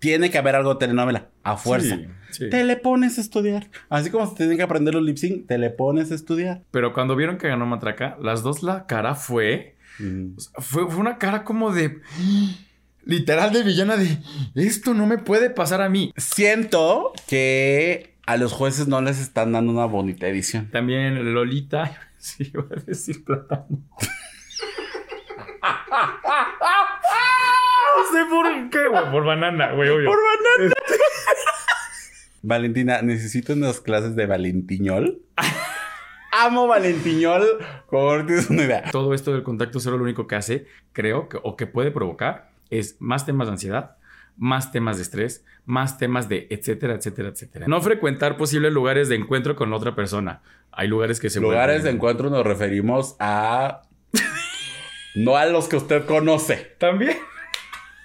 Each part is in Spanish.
tiene que haber algo de telenovela, a fuerza. Sí, sí. Te le pones a estudiar. Así como se tienen que aprender los lip sync, te le pones a estudiar. Pero cuando vieron que ganó Matraca, las dos la cara fue. Mm. o sea, Fue, fue una cara como de. Literal de villana de. Esto no me puede pasar a mí. Siento que a los jueces no les están dando una bonita edición. También Lolita. Sí, iba a decir plátano. No sé por qué, güey. Por banana, güey, obvio. banana. Valentina, necesito unas clases de Valentiñol. Amo Valentiñol, como tienes una idea. Todo esto del contacto cero lo único que hace, creo, que, o que puede provocar, es más temas de ansiedad, más temas de estrés, más temas de etcétera, etcétera, etcétera. No frecuentar posibles lugares de encuentro con otra persona. Hay lugares que se Lugares de encuentro nos referimos a. no a los que usted conoce. También.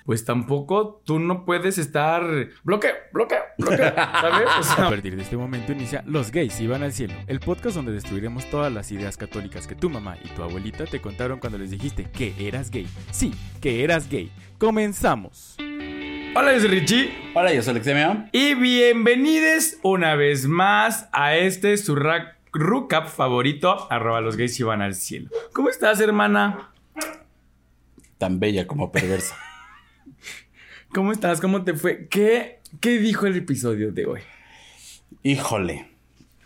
Pues tampoco tú no puedes estar. Bloqueo, bloqueo, bloqueo. ¿Sabes? O sea, A partir de este momento inicia Los gays iban al cielo, el podcast donde destruiremos todas las ideas católicas que tu mamá y tu abuelita te contaron cuando les dijiste que eras gay. Sí, que eras gay. Comenzamos. Hola, yo soy Richie. Hola, yo soy Alexemio. Y bienvenidos una vez más a este su recap favorito, arroba los gays y van al cielo. ¿Cómo estás, hermana? Tan bella como perversa. ¿Cómo estás? ¿Cómo te fue? ¿Qué, qué dijo el episodio de hoy? Híjole.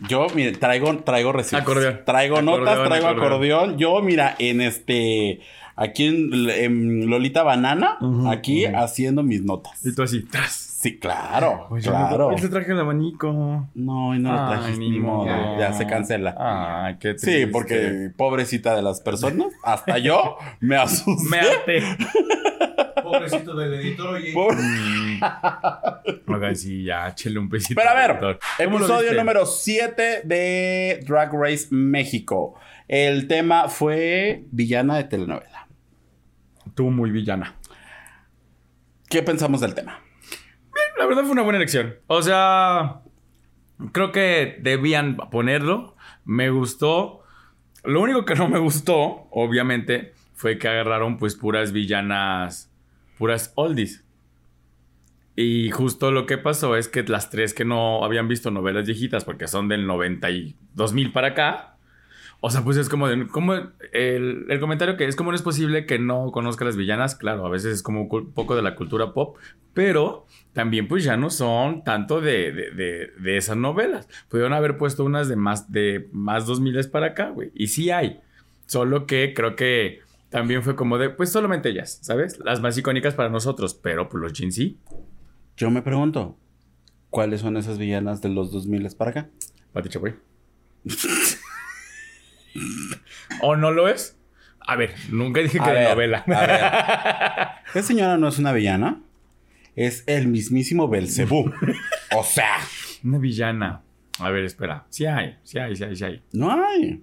Yo, mire, traigo, traigo recibos. Acordeón. Traigo Acordeón, notas, traigo acordeón. acordeón. Yo, mira, en este. Aquí en, en Lolita Banana, aquí haciendo mis notas. Y tú así, ¡tras! Sí, claro. Oye, claro. Él te traje el abanico. No, y no lo Ay, trajiste ni modo. Ya se cancela. Ay, qué triste. Sí, porque pobrecita de las personas, hasta yo me asusté. Me ate. Pobrecito del editor, oye. Por- Oigan, sí, ya, échale un pesito. Pero a ver, doctor. ¿Cómo lo episodio número 7 de Drag Race México. El tema fue villana de telenovela. Tú muy villana. ¿Qué pensamos del tema? La verdad fue una buena elección. O sea, creo que debían ponerlo. Me gustó. Lo único que no me gustó, obviamente, fue que agarraron pues puras villanas, puras oldies. Y justo lo que pasó es que las tres que no habían visto novelas viejitas, porque son del 92 mil para acá, o sea, pues es como, como el, el comentario que es como no es posible que no conozca las villanas, claro, a veces es como un poco de la cultura pop, pero también pues ya no son tanto de, de, de, de esas novelas. Pudieron haber puesto unas de más de más 2000 para acá, güey. Y sí hay. Solo que creo que también fue como de, pues solamente ellas, ¿sabes? Las más icónicas para nosotros, pero pues los jeans sí. Yo me pregunto, ¿cuáles son esas villanas de los 2000 para acá? Pati Chapoy. ¿O no lo es? A ver, nunca dije que de ver, novela. a Esa señora no es una villana, es el mismísimo Belcebú. o sea, Una villana. A ver, espera. Sí hay, sí hay, sí hay, sí hay. no hay.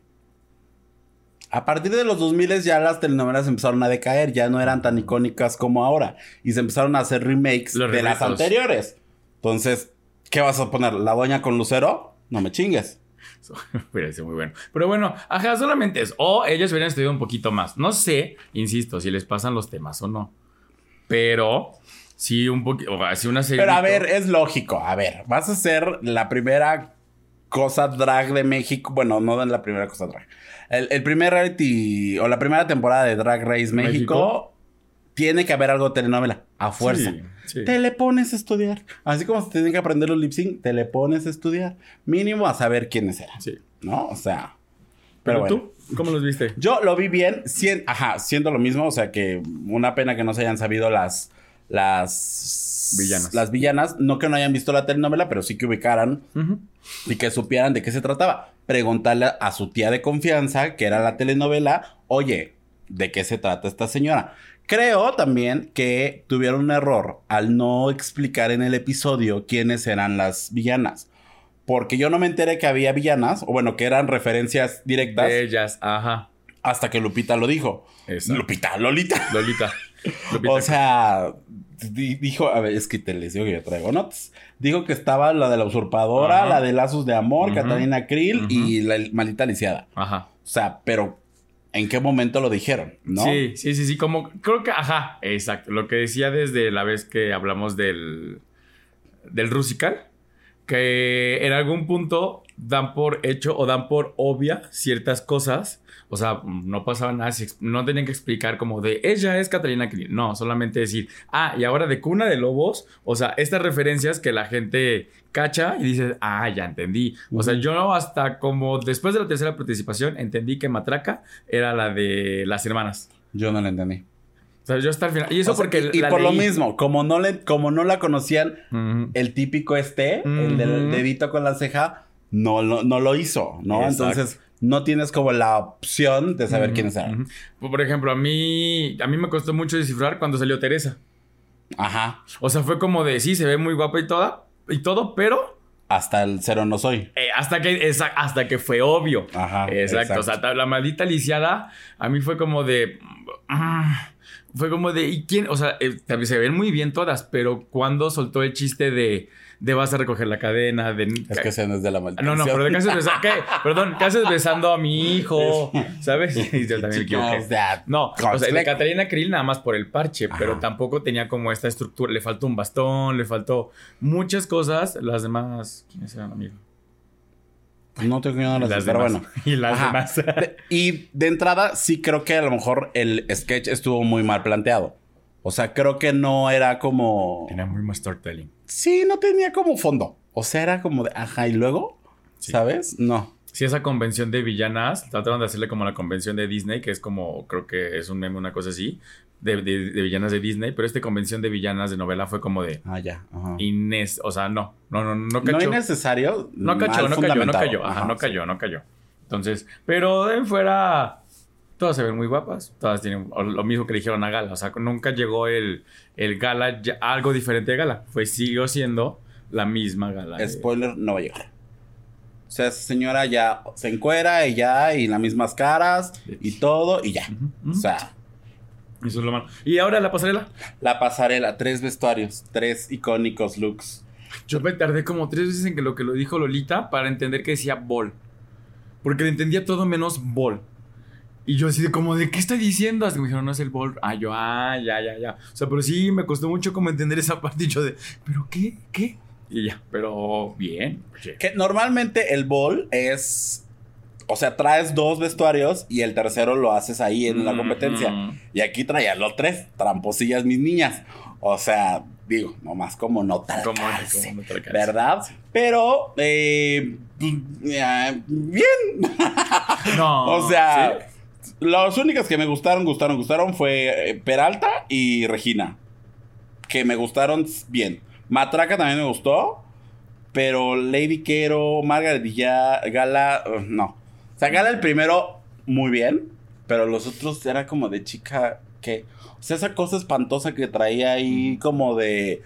A partir de los 2000 ya las telenovelas empezaron a decaer, ya no eran tan icónicas como ahora. Y se empezaron a hacer remakes Los de las remixos. anteriores. Entonces, ¿qué vas a poner? ¿La doña con Lucero? No me chingues. Parece muy bueno. Pero bueno, ajá, solamente es. O ellos hubieran estudiado un poquito más. No sé, insisto, si les pasan los temas o no. Pero sí, un poquito. O así una serie. Pero a ver, es lógico. A ver, vas a ser la primera cosa drag de México. Bueno, no la primera cosa drag. El, el primer reality o la primera temporada de Drag Race México, México. tiene que haber algo de telenovela, a fuerza. Sí, sí. Te le pones a estudiar. Así como se tienen que aprender los lip sync, te le pones a estudiar. Mínimo a saber quiénes eran. Sí. ¿No? O sea. Pero, Pero, bueno. tú, ¿cómo los viste? Yo lo vi bien, sien- ajá, siendo lo mismo, o sea que una pena que no se hayan sabido las las Villanas. Las villanas, no que no hayan visto la telenovela, pero sí que ubicaran y que supieran de qué se trataba. Preguntarle a su tía de confianza, que era la telenovela, oye, ¿de qué se trata esta señora? Creo también que tuvieron un error al no explicar en el episodio quiénes eran las villanas. Porque yo no me enteré que había villanas, o bueno, que eran referencias directas, De ellas, ajá. hasta que Lupita lo dijo. Exacto. Lupita, Lolita. Lolita. Lupita. O sea, dijo, a ver, es que te les digo que yo traigo notas. Dijo que estaba la de la usurpadora, Ajá. la de lazos de amor. Catalina Krill y la maldita lisiada. Ajá. O sea, pero en qué momento lo dijeron, ¿no? Sí, sí, sí, sí, como creo que, ajá, exacto, lo que decía desde la vez que hablamos del, del Rusical, que en algún punto dan por hecho o dan por obvia ciertas cosas. O sea, no pasaba nada, no tenían que explicar como de ella es Catalina Krill. No, solamente decir, ah, y ahora de Cuna de Lobos. O sea, estas referencias que la gente cacha y dice, ah, ya entendí. O sea, yo hasta como después de la tercera participación entendí que Matraca era la de las hermanas. Yo no lo entendí. O sea, yo hasta el final. Y eso O sea, porque. y, y la por lo mismo, como no le, como no la conocían, el típico este, el del dedito con la ceja, no, lo- no lo hizo, ¿no? Exacto. Entonces, no tienes como la opción de saber Ujú, quiénes eran. ujú. Por ejemplo, a mí, a mí me costó mucho descifrar cuando salió Teresa. Ajá. O sea, fue como de, sí, se ve muy guapa y toda, y todo, pero Hasta el cero no soy. eh, hasta, que, esa- hasta que fue obvio. Ajá. exacto. O sea, la maldita lisiada, a mí fue como de... fue como de, ¿y quién? O sea, eh, se ven muy bien todas, pero cuando soltó el chiste de, de vas a recoger la cadena, de... Es que ese no es de la Ah, maldición. No, no, pero de haces besando. ¿Qué? Perdón, ¿qué haces besando a mi hijo? ¿Sabes? Y yo también equivoqué. No, o sea, de. Catalina Krill nada más por el parche, pero tampoco tenía como esta estructura. Le faltó un bastón, le faltó muchas cosas. Las demás, ¿quiénes eran, amigo? No tengo nada de las pero bueno. Y las Ajá. demás. De- y de entrada, sí creo que a lo mejor el sketch estuvo muy mal planteado. O sea, creo que no era como. Tenía muy más storytelling. Sí, no tenía como fondo. O sea, era como de, ajá, y luego, Sí. ¿sabes? No. Sí, esa convención de villanas, trataron de hacerle como la convención de Disney, que es como, creo que es un meme, una cosa así, de, de- de villanas de Disney, pero esta convención de villanas de novela fue como de Ah, ya. Ajá. Inés, o sea, no, no, no, no no cachó. innecesario. No cayó, no cayó, no cayó. Ajá, no sí. cayó, no cayó. Entonces, pero de fuera, todas se ven muy guapas. Todas tienen lo mismo que le dijeron a Gala. O sea, nunca llegó el, el Gala, ya- algo diferente de Gala. Fue, siguió siendo la misma Gala. de- Spoiler, no va a llegar. O sea, esa señora ya se encuera y ya, y las mismas caras y todo, y ya. O sea, Eso es lo malo. Y ahora la pasarela. la pasarela, tres vestuarios, tres icónicos looks. Yo me tardé como tres veces en que lo que lo dijo Lolita para entender que decía bol. Porque le entendía todo menos bol. Y yo así de como, ¿de qué está diciendo? Hasta que me dijeron, no es el bol. Ah, yo, ah, ya, ya, ya. O sea, pero sí me costó mucho como entender esa parte. Y yo de, ¿pero qué? ¿Qué? Y ya, pero bien. oye. Que normalmente el ball es. O sea, traes dos vestuarios y el tercero lo haces ahí en la Mm, competencia. mm. Y aquí traían los tres, tramposillas mis niñas. O sea, digo, nomás como no tal Como, alcance, como no te. ¿Verdad? Pero, eh, eh, bien. No. o sea, ¿sí? Las únicas que me gustaron, gustaron, gustaron fue eh, Peralta y Regina. Que me gustaron bien. Matraca también me gustó. Pero Lady Quero, Margaret ya, Gala, no. O sea, Gala el primero, muy bien. Pero los otros era como de chica que. O sea, esa cosa espantosa que traía ahí, como de.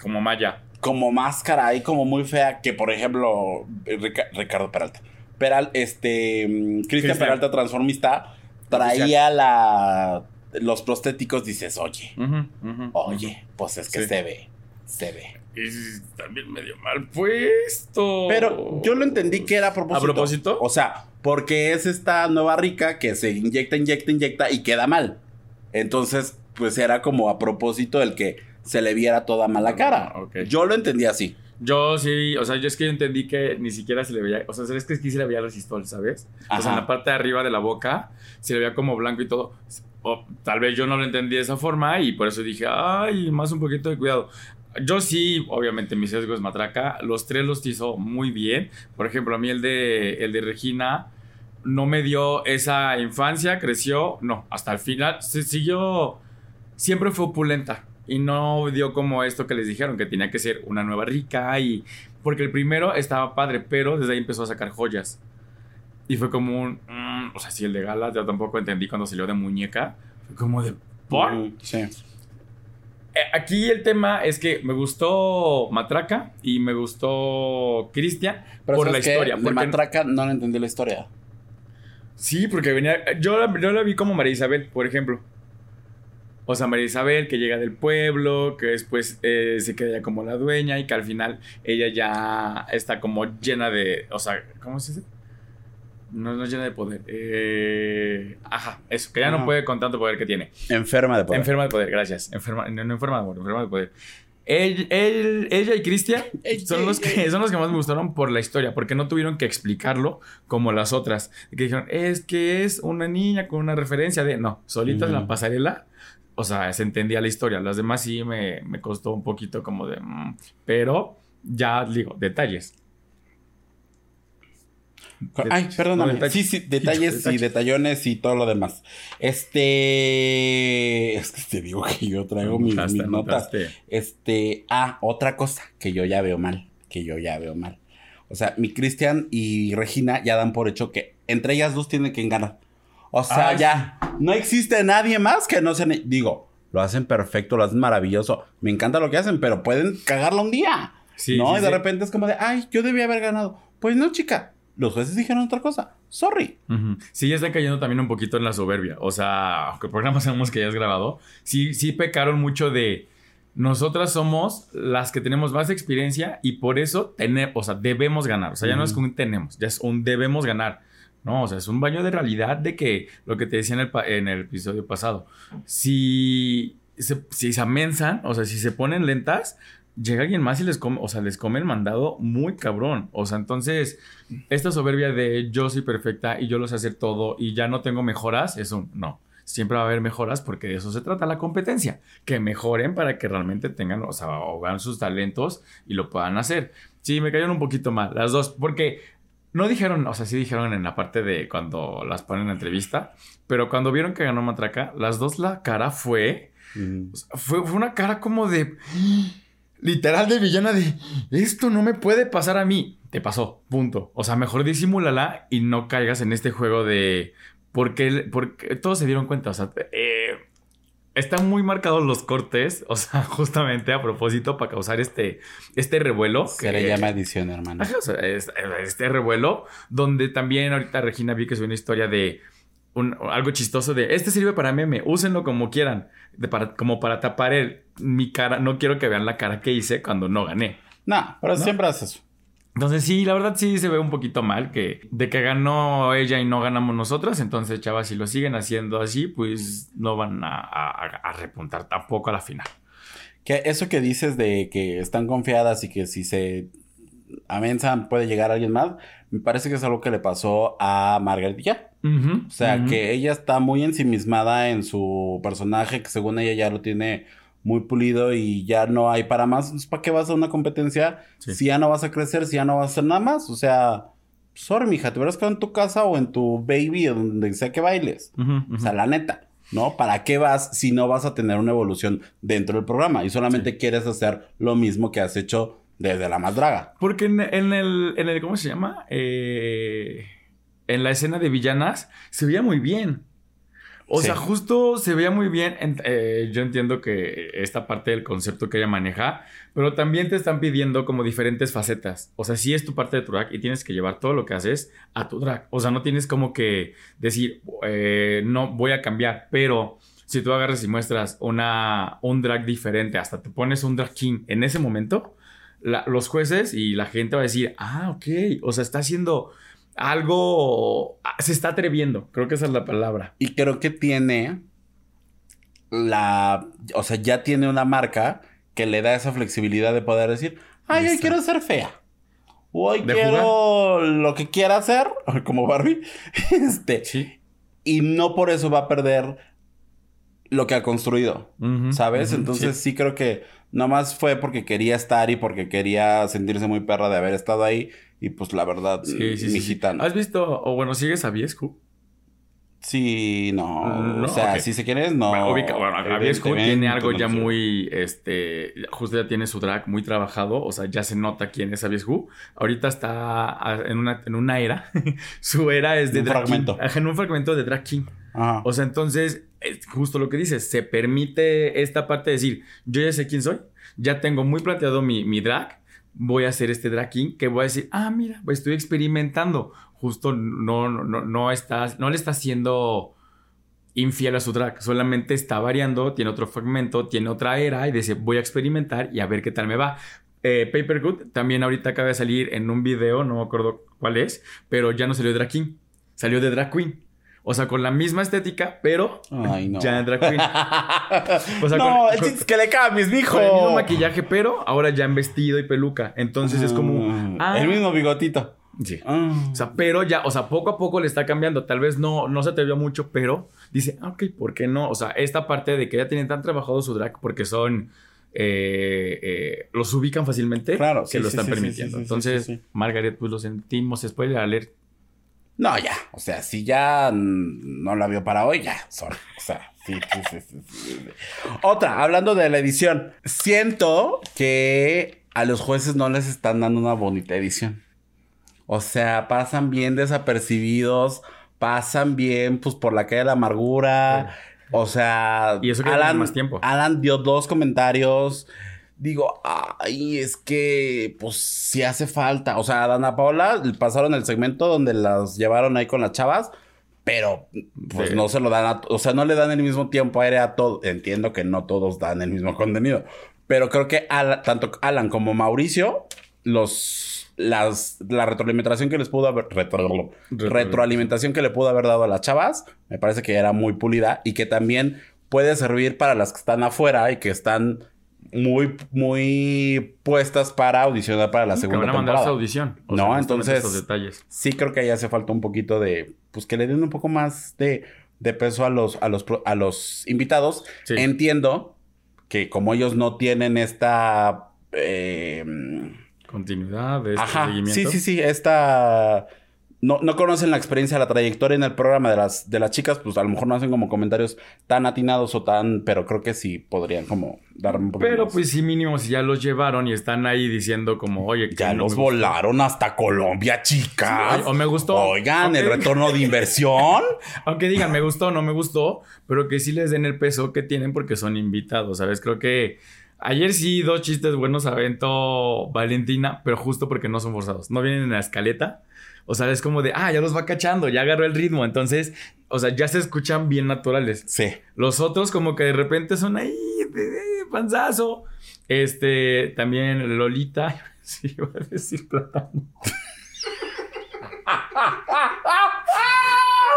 Como Maya. Como máscara ahí, como muy fea. Que por ejemplo, Rica- Ricardo Peralta. Peral, este. mm, Cristian Cristian. Peralta, transformista, traía la. Los prostéticos, dices, oye, oye, pues es que Sí. se ve, se ve. Y también medio mal puesto. Pero yo lo entendí que era a propósito. ¿A propósito? O sea, porque es esta nueva rica que se inyecta, inyecta, inyecta y queda mal. Entonces, pues era como a propósito el que se le viera toda mala cara. Ah, ok. Yo lo entendí así. Yo sí, o sea, yo es que yo entendí que ni siquiera se le veía, o sea, es que aquí se le veía resistol, ¿sabes? O sea, Ajá. en la parte de arriba de la boca se le veía como blanco y todo. O tal vez yo no lo entendí de esa forma y por eso dije, ay, más un poquito de cuidado. Yo sí, obviamente mi sesgo es matraca, los tres los hizo muy bien. Por ejemplo, a mí el de, el de Regina no me dio esa infancia, creció, no, hasta el final se siguió, siempre fue opulenta y no dio como esto que les dijeron, que tenía que ser una nueva rica y... Porque el primero estaba padre, pero desde ahí empezó a sacar joyas. Y fue como un... mm, o sea, sí, el de Gala, yo tampoco entendí cuando salió de muñeca. Fue como de... ¿Por? Mm, sí. Eh, Aquí el tema es que me gustó Matraca y me gustó Cristian por la historia. De porque- Matraca no le entendí la historia. Sí, porque venía. Yo la, yo la vi como María Isabel, por ejemplo. O sea, María Isabel que llega del pueblo, que después eh, se queda ya como la dueña y que al final ella ya está como llena de. O sea, ¿cómo se dice? No, no es llena de poder. Eh, ajá, eso, que ya no puede con tanto poder que tiene. Enferma de poder. Enferma de poder, gracias. Enferma, no, no enferma de amor, enferma de poder. Él- él- ella y Cristian son los, que, son los que más me gustaron por la historia, porque no tuvieron que explicarlo como las otras. Que dijeron, es que es una niña con una referencia de. No, solitas en la pasarela. O sea, se entendía la historia. Las demás sí me, me costó un poquito como de. mm, pero ya digo, detalles. Ay, perdóname. Sí, sí, detalles y detallones y todo lo demás. Este. Es que te digo que yo traigo mis, mis notas. Este. Ah, otra cosa que yo ya veo mal. Que yo ya veo mal. O sea, mi Cristian y Regina ya dan por hecho que entre ellas dos tienen que ganar. O sea, Ah, ya no existe nadie más que no se. Digo, lo hacen perfecto, lo hacen maravilloso. Me encanta lo que hacen, pero pueden cagarla un día. Sí, no, sí, y de repente es como de, ay, yo debía haber ganado. Pues no, chica. Los jueces dijeron otra cosa. Sorry. Ujú. Sí, ya están cayendo también un poquito en la soberbia. O sea, aunque el programa sabemos que ya es grabado, sí, sí pecaron mucho de nosotras somos las que tenemos más experiencia y por eso tenemos, o sea, debemos ganar. O sea, ya no es Ujú. un tenemos, ya es un debemos ganar. No, o sea, es un baño de realidad de que lo que te decía en el, en el episodio pasado, si se, si se amensan, o sea, si se ponen lentas, llega alguien más y les come, o sea, les come el mandado muy cabrón. O sea, entonces, esta soberbia de yo soy perfecta y yo lo sé hacer todo y ya no tengo mejoras, es un no. Siempre va a haber mejoras porque de eso se trata la competencia. Que mejoren para que realmente tengan, o sea, vean sus talentos y lo puedan hacer. Sí, me cayeron un poquito mal, las dos, porque no dijeron, o sea, sí dijeron en la parte de cuando las ponen en entrevista, pero cuando vieron que ganó Matraca, las dos la cara fue, Mm. o sea, fue, fue una cara como de, literal de villana de, esto no me puede pasar a mí. Te pasó, punto. O sea, mejor disimúlala y no caigas en este juego de, porque, porque todos se dieron cuenta, o sea, eh, están muy marcados los cortes, o sea, justamente a propósito para causar este, este revuelo. Se le llama edición, hermano. Este revuelo, donde también ahorita Regina vi que es una historia de un- algo chistoso de este sirve para meme, úsenlo como quieran, de para, como para tapar el, mi cara, no quiero que vean la cara que hice cuando no gané. No, pero ¿No? siempre haces eso. Entonces sí, la verdad sí se ve un poquito mal que de que ganó ella y no ganamos nosotras, entonces chavas, si lo siguen haciendo así, pues no van a, a- a repuntar tampoco a la final. Que eso que dices de que están confiadas y que si se amensan puede llegar alguien más, me parece que es algo que le pasó a Margaret ya. Ujú, O sea, ujú. que ella está muy ensimismada en su personaje, que según ella ya lo tiene muy pulido y ya no hay para más. Entonces, ¿para qué vas a una competencia Sí. si ya no vas a crecer, si ya no vas a hacer nada más? O sea, sorry, mija, te hubieras quedado en tu casa o en tu baby o donde sea que bailes. O sea, la neta, ¿no? ¿Para qué vas si no vas a tener una evolución dentro del programa y solamente quieres hacer lo mismo que has hecho desde la más draga? Porque en, en el, en el, ¿cómo se llama? Eh, en la escena de villanas se veía muy bien. O Sí. sea, justo se veía muy bien. En- eh, yo entiendo que esta parte del concepto que ella maneja, pero también te están pidiendo como diferentes facetas. O sea, sí es tu parte de tu drag y tienes que llevar todo lo que haces a tu drag. O sea, no tienes como que decir, eh, no voy a cambiar, pero si tú agarras y muestras una, un drag diferente, hasta te pones un drag king en ese momento, la- los jueces y la gente va a decir, ah, ok, o sea, está haciendo algo, ah, se está atreviendo, creo que esa es la palabra. Y creo que tiene la, o sea, ya tiene una marca que le da esa flexibilidad de poder decir, ay, hoy quiero ser fea. O hoy quiero lo que quiera hacer, como Barbie. Este, Sí. y no por eso va a perder lo que ha construido. ¿Sabes? Entonces sí. creo que nomás fue porque quería estar y porque quería sentirse muy perra de haber estado ahí. Y pues la verdad, Sí, sí, mi sí. ¿Has visto, o bueno, sigues a Viescu? Sí, no. No, o sea, si se quieres, no. Bueno, ubica- bueno, Viescu tiene algo ya muy, este, justo ya tiene su drag muy trabajado, o sea, ya se nota quién es Aviescu. Ahorita está ah, en una, en una era, su era es de Un drag fragmento. En un fragmento de drag king. O sea, entonces, es justo lo que dices, se permite esta parte de decir, yo ya sé quién soy, ya tengo muy planteado mi, drag, voy a hacer este drag king que voy a decir, ah, mira, pues estoy experimentando. Justo no, no, no, estás, no le está haciendo infiel a su drag, solamente está variando, tiene otro fragmento, tiene otra era y dice, voy a experimentar y a ver qué tal me va. Eh, Papergood también ahorita acaba de salir en un video, no me acuerdo cuál es, pero ya no salió drag king. salió de drag queen. O sea, con la misma estética, pero Ay, no. ya en drag queen. O sea, no, con- el con- es que le cambies, mijo. Con el mismo maquillaje, pero ahora ya en vestido y peluca. Entonces es como. Mm, ah, El mismo bigotito. Sí. Ah. O sea, pero ya, o sea, poco a poco le está cambiando. Tal vez no, no se atrevió mucho, pero dice, ah, ok, ¿por qué no? O sea, esta parte de que ya tienen tan trabajado su drag porque son. eh, eh, los ubican fácilmente Claro, que sí, lo están sí, permitiendo. sí, Entonces. Margaret, pues lo sentimos. De leer. No, ya. O sea, si ya no la vio para hoy, ya. Sorry. O sea, sí, sí, sí, sí. Otra, hablando de la edición. Siento que a los jueces no les están dando una bonita edición. O sea, pasan bien desapercibidos. Pasan bien, pues, por la calle de la amargura. O sea, Y eso que más tiempo. Alan dio dos comentarios. Digo, ay, es que, pues, sí hace falta. O sea, a Dana Paola pasaron el segmento donde las llevaron ahí con las chavas, pero, pues, Sí. no se lo dan a... O sea, no le dan el mismo tiempo aire a todo. Entiendo que no todos dan el mismo contenido. Pero creo que Alan- tanto Alan como Mauricio, los... Las, la retroalimentación que les pudo haber... retro- retroalimentación que le pudo haber dado a las chavas, me parece que era muy pulida y que también puede servir para las que están afuera y que están muy, muy puestas para audicionar para la que segunda van a mandar su audición. No, entonces- detalles. Sí creo que ahí hace falta un poquito de, pues que le den un poco más de, de peso a los, a los, a los invitados. Sí. Entiendo que como ellos no tienen esta... eh, Continuidad de este Ajá, seguimiento. sí, sí, sí, esta... No, no conocen la experiencia, la trayectoria en el programa de las, de las chicas, pues a lo mejor no hacen como comentarios tan atinados o tan... Pero creo que sí podrían como darme un poquito Pero más. pues sí, mínimo, si ya los llevaron y están ahí diciendo como, oye, que Ya no los volaron hasta Colombia, chicas. Sí, o- o me gustó. Oigan, el retorno de inversión. Aunque digan, me gustó no me gustó, pero que sí les den el peso que tienen porque son invitados, ¿sabes? Creo que ayer sí dos chistes buenos aventó Valentina, pero justo porque no son forzados. No vienen en la escaleta. O sea, es como de, ah, ya los va cachando, ya agarró el ritmo. Entonces, o sea, ya se escuchan bien naturales. Sí. Los otros como que de repente son ahí, de, de panzazo. Este, también Lolita. Sí, iba a decir plátano.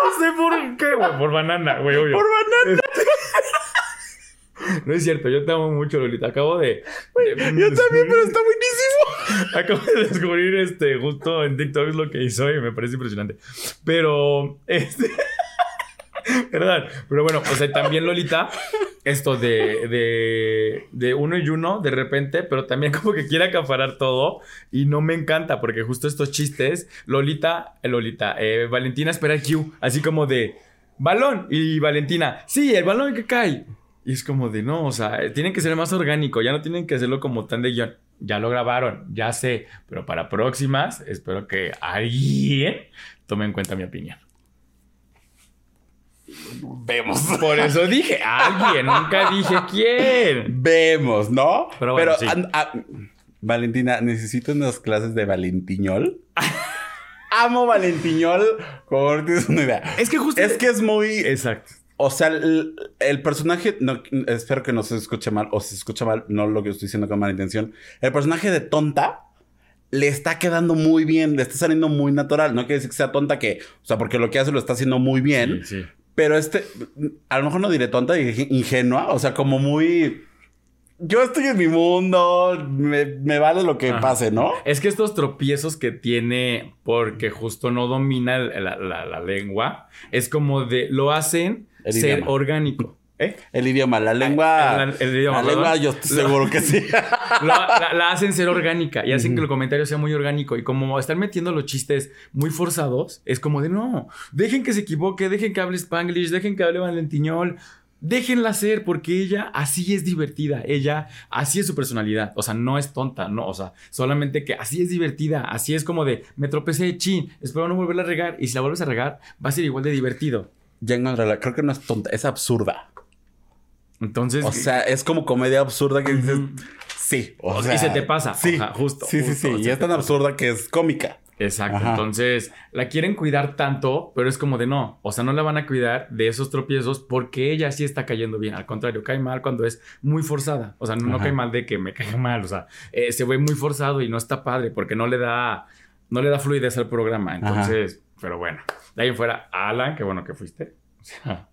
No sé por qué, güey. Por banana, güey, obvio. Por banana. No es cierto, yo te amo mucho, Lolita. Acabo de. de- Yo también, pero está buenísimo. Acabo de descubrir este justo en TikTok lo que hizo y me parece impresionante. Pero, este. ¿Verdad? Pero bueno, o sea, también Lolita, esto de, de, de uno y uno de repente, pero también como que quiere acaparar todo y no me encanta porque justo estos chistes, Lolita, eh, Lolita, eh, Valentina espera Q, así como de balón y Valentina, sí, el balón que cae. Y es como de no, o sea, eh, tienen que ser más orgánico, ya no tienen que hacerlo como tan de guion. Ya lo grabaron, ya sé, pero para próximas espero que alguien tome en cuenta mi opinión. Vemos. Por eso dije alguien, nunca dije quién. Vemos, ¿no? Pero bueno, sí. an- a- Valentina, necesito unas clases de Valentiñol. Amo Valentiñol. Como no tienes una idea. Es que justo. Es que es muy. Exacto. O sea, el, el personaje, no, espero que no se escuche mal, o si se escucha mal, no lo que estoy diciendo con mala intención. El personaje de tonta le está quedando muy bien, le está saliendo muy natural. No quiere decir que sea tonta, que, o sea, porque lo que hace lo está haciendo muy bien. Sí, sí. Pero este, a lo mejor no diré tonta, diré ingenua, o sea, como muy. Yo estoy en mi mundo, me, me vale lo que Ajá. pase, ¿no? Es que estos tropiezos que tiene porque justo no domina el- la, la- la lengua, es como de lo hacen El ser idioma. orgánico. ¿Eh? El idioma, la lengua. el- el idioma, la lengua, yo estoy seguro que sí. La, la hacen ser orgánica y hacen que el comentario sea muy orgánico. Y como están metiendo los chistes muy forzados, es como de no, dejen que se equivoque, dejen que hable Spanglish, dejen que hable Valentiñol. Déjenla ser porque ella así es divertida, ella así es su personalidad, o sea, no es tonta, no, o sea, solamente que así es divertida, así es como de me tropecé, chin, espero no volverla a regar y si la vuelves a regar va a ser igual de divertido. Ya encontré creo que no es tonta, es absurda. Entonces, O sea, es como comedia absurda que dices, sí. O Y sea, se te pasa. Sí, justo, Sí, sí, justo, sí. Y es tan absurda que es cómica. Exacto. Ajá. Entonces, la quieren cuidar tanto, pero es como de no. O sea, no la van a cuidar de esos tropiezos porque ella sí está cayendo bien. Al contrario, cae mal cuando es muy forzada. O sea, no, cae mal de que me caiga mal. O sea, eh, se ve muy forzado y no está padre porque no le da, no le da fluidez al programa. Entonces, pero bueno. De ahí en fuera, Alan, qué bueno que fuiste. O sea,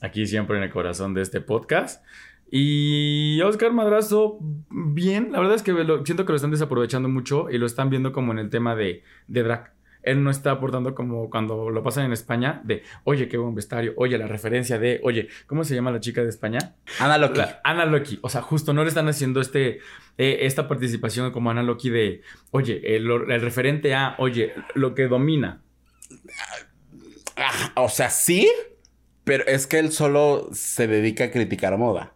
aquí siempre en el corazón de este podcast. Y Oscar Madrazo, bien. La verdad es que lo- siento que lo están desaprovechando mucho y lo están viendo como en el tema de, de drag. Él no está aportando como cuando lo pasan en España de, oye, qué buen vestuario, oye, la referencia de, oye, ¿cómo se llama la chica de España? Ana Loki. La- Ana Loki. O sea, justo no le están haciendo este, eh, esta participación como Ana Loki de, oye, el, el referente a, oye, lo que domina. Ah, o sea, sí, pero es que él solo se dedica a criticar moda.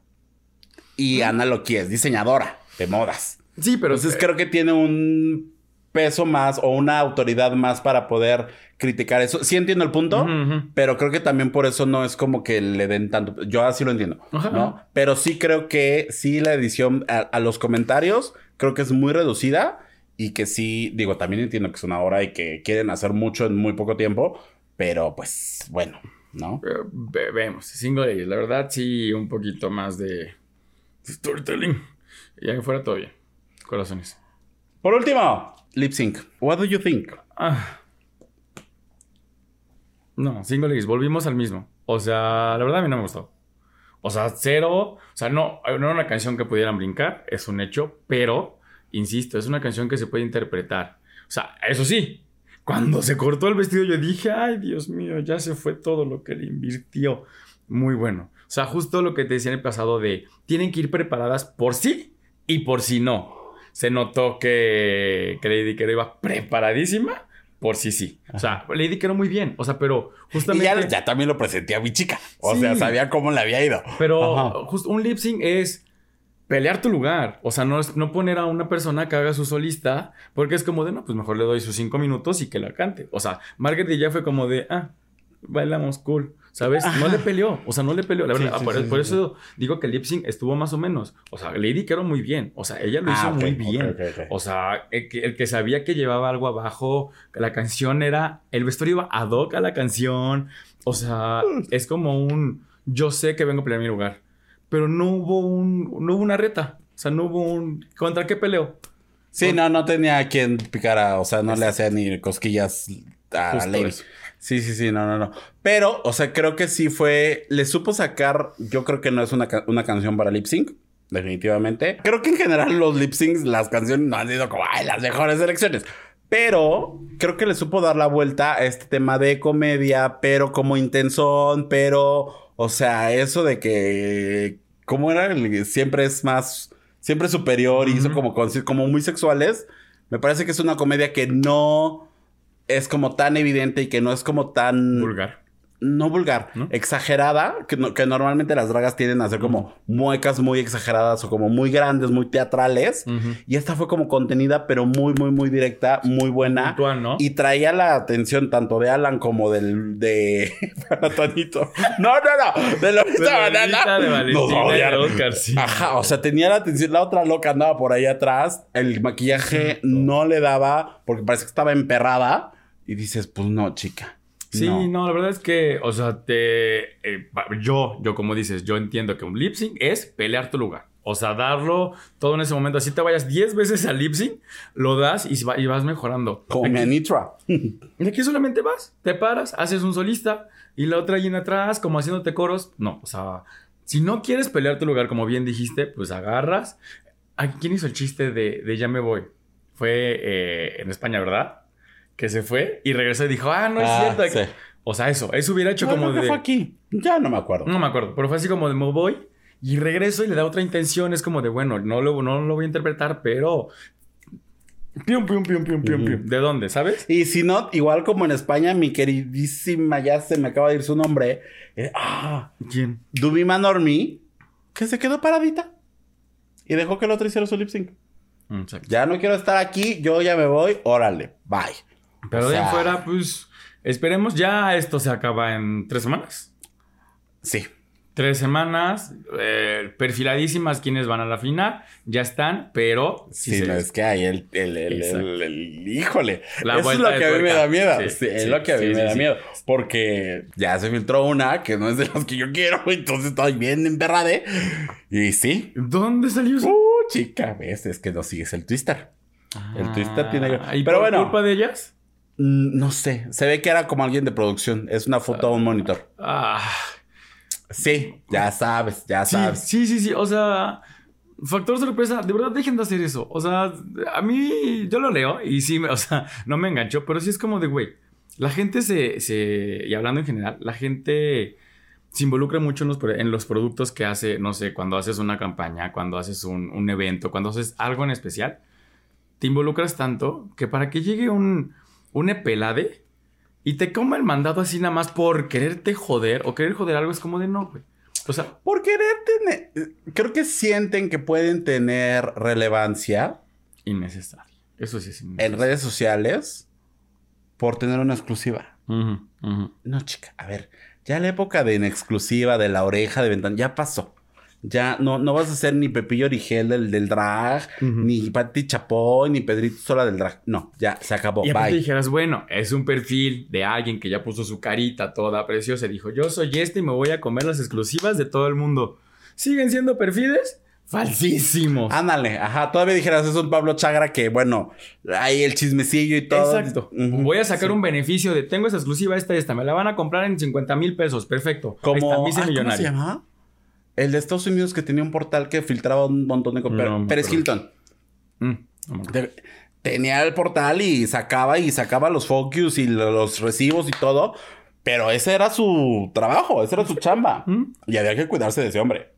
Y Ana Loki es diseñadora de modas. Sí, pero Entonces creo que tiene un peso más o una autoridad más para poder criticar eso. Sí entiendo el punto, pero creo que también por eso no es como que le den tanto. Yo así lo entiendo. ¿no? Pero sí creo que sí la edición a, a los comentarios creo que es muy reducida y que sí, digo, también entiendo que es una hora y que quieren hacer mucho en muy poco tiempo, pero pues bueno, ¿no? Eh, ve- vemos, single. La verdad, sí, un poquito más de storytelling. Y ahí fuera todo bien. Corazones. Por último, lip sync. What do you think? Ah. No, single ladies, volvimos al mismo. O sea, la verdad a mí no me gustó. O sea, cero. O sea, no, no era una canción que pudieran brincar, es un hecho, pero, insisto, es una canción que se puede interpretar. O sea, eso sí, cuando se cortó el vestido yo dije, ay, Dios mío, ya se fue todo lo que le invirtió. Muy bueno. O sea, justo lo que te decía en el pasado de, tienen que ir preparadas por sí y por si no. Se notó que, que Lady Kero iba preparadísima por sí sí. O sea, Lady Kero muy bien. O sea, pero Y justamente... ya, ya también lo presenté a mi chica. O Sí. sea, sabía cómo le había ido. Pero Ajá. justo un lip sync es pelear tu lugar. O sea, no, es, no poner a una persona que haga su solista, porque es como de, no, pues mejor le doy sus cinco minutos y que la cante. O sea, Margaret ya fue como de, ah, bailamos cool. ¿Sabes? No le peleó. O sea, no le peleó. La verdad, sí, por, sí, por sí, eso digo que el lip sync estuvo más o menos. O sea, Lady quedó muy bien. O sea, ella lo hizo Ah, ok, muy bien. O sea, el que, el que sabía que llevaba algo abajo, que la canción era, el vestuario iba ad hoc a la canción. O sea, es como un, yo sé que vengo a pelear mi lugar, pero no hubo un, no hubo una reta. O sea, no hubo un, ¿contra qué peleo? Sí, no, no tenía quien picara, o sea, no le hacía ni cosquillas a Justo eso. Sí, sí, sí, no, no, no. Pero, o sea, creo que sí fue, le supo sacar, yo creo que no es una, una canción para lip sync, definitivamente. Creo que en general los lip syncs, las canciones no han sido como, ay, las mejores elecciones. Pero creo que le supo dar la vuelta a este tema de comedia, pero como intensón, pero, o sea, eso de que, ¿cómo era? El- Siempre es más, siempre es superior y hizo Ujú. como, como muy sexuales. Me parece que es una comedia que no es como tan evidente y que no es como tan... Vulgar. No vulgar, ¿No? exagerada, que, no- que normalmente las dragas tienden a hacer como muecas muy exageradas o como muy grandes, muy teatrales. Y esta fue como contenida, pero muy, muy, muy directa, muy buena. Puntual, ¿no? Y traía la atención tanto de Alan como del de Platanito. No, no, no. De Lolita Banana. De Valentina de Oscar, sí. Ajá, o sea, tenía la atención. La otra loca andaba por ahí atrás. El maquillaje no le daba porque parece que estaba emperrada. Y dices, pues no, chica. Sí, no. no. la verdad es que, o sea, te, eh, yo, yo como dices, yo entiendo que un lip sync es pelear tu lugar. O sea, darlo todo en ese momento. Así te vayas 10 veces al lip sync, lo das y, va- y vas mejorando. Como mi Anitra. Y aquí solamente vas, te paras, haces un solista y la otra en atrás, como haciéndote coros. No, o sea, si no quieres pelear tu lugar, como bien dijiste, pues agarras. ¿A quién hizo el chiste de, de ya me voy? Fue eh, en España, ¿verdad? Que se fue y regresó y dijo, ah, no es Ah, cierto. sí. O sea, eso, eso hubiera hecho No, como de. fue aquí. Ya no me acuerdo. No me acuerdo, pero fue así como de me voy y regreso y le da otra intención. Es como de, bueno, no lo, no lo voy a interpretar, pero. Pium, pium, pium, pium, pium, pium. ¿De dónde? ¿Sabes? Y si no, igual como en España, mi queridísima, ya se me acaba de ir su nombre. eh, ah, ¿Quién? Dubima Normi, que se quedó paradita. Y dejó que el otro hiciera su lip sync. Exacto. Ya no quiero estar aquí, yo ya me voy, órale, bye. Pero O de sea, en fuera, pues, esperemos ya esto se acaba en tres semanas. Sí. Tres semanas, eh, perfiladísimas quienes van a la final, ya están, pero Sí, se- no, es que hay el, el, el, el- el- híjole. La Eso es lo de que a mí me da miedo. Sí, Sí, es sí, lo que a mí me da miedo. Porque ya se filtró una que no es de las que yo quiero, entonces estoy bien emperrade. Y sí. ¿Dónde salió eso? Uh, chica, ves, es que no sigues el twister. el Twister tiene Ah, ¿Y Pero por bueno. culpa de ellas? Mm, No sé, se ve que era como alguien de producción. Es una foto a un monitor. Ah, Sí, ya sabes, ya sí, sabes. sí, sí, sí. O sea, factor sorpresa, de verdad dejen de hacer eso. O sea, a mí yo lo leo y sí, me- o sea, no me engancho, pero sí es como de, güey, la gente se, se, y hablando en general, la gente se involucra mucho en los, en los productos que hace, no sé, cuando haces una campaña, cuando haces un, un evento, cuando haces algo en especial, te involucras tanto que para que llegue un, un epelade y te coma el mandado así nada más por quererte joder o querer joder algo, es como de no, güey. O sea, Por querer tener. Creo que sienten que pueden tener relevancia innecesario. Eso sí es en innecesario. redes sociales por tener una exclusiva. No, chica, a ver, ya la época de en exclusiva, de la oreja de ventana, ya pasó. Ya no, no vas a ser ni Pepillo Origel del, del drag, ni Pati Chapoy, ni Pedrito Sola del drag. No, ya se acabó. Y aparte Bye. dijeras, bueno, es un perfil de alguien que ya puso su carita toda preciosa. y Dijo, yo soy este y me voy a comer las exclusivas de todo el mundo. ¿Siguen siendo perfiles? Falsísimos. Ándale, ajá. Todavía dijeras, es un Pablo Chagra que, bueno, hay el chismecillo y todo. Exacto. Voy a sacar un beneficio de tengo esa exclusiva, esta y esta. Me la van a comprar en 50 mil pesos. Perfecto. Ahí está, Como, me hice ah, ¿cómo se llama? El de Estados Unidos que tenía un portal que filtraba un montón de. No Pérez. Hilton. Mm, no Tenía el portal y sacaba y sacaba los focus y lo- los recibos y todo. Pero ese era su trabajo, ese era su chamba. ¿Mm? Y había que cuidarse de ese hombre.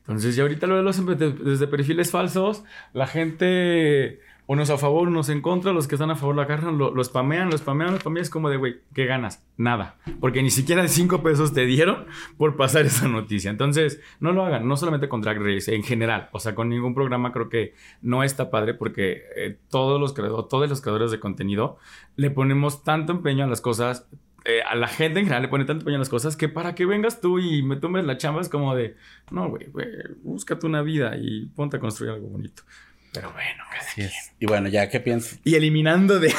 Entonces, ya ahorita lo de los de- desde perfiles falsos, la gente, unos a favor, unos en contra, los que están a favor la agarran, lo, lo spamean, lo spamean, lo es como de, güey, ¿qué ganas? Nada. Porque ni siquiera cinco pesos te dieron por pasar esa noticia. Entonces, no lo hagan, no solamente con Drag Race, en general. O sea, con ningún programa creo que no está padre porque eh, todos, los creadores, todos los creadores de contenido le ponemos tanto empeño a las cosas. eh, a la gente en general le pone tanto empeño a las cosas que para que vengas tú y me tomes la chamba es como de, no, güey, búscate una vida y ponte a construir algo bonito. Pero bueno, cada Así quien. es. Y bueno, ya, ¿qué piensas? Y eliminando de...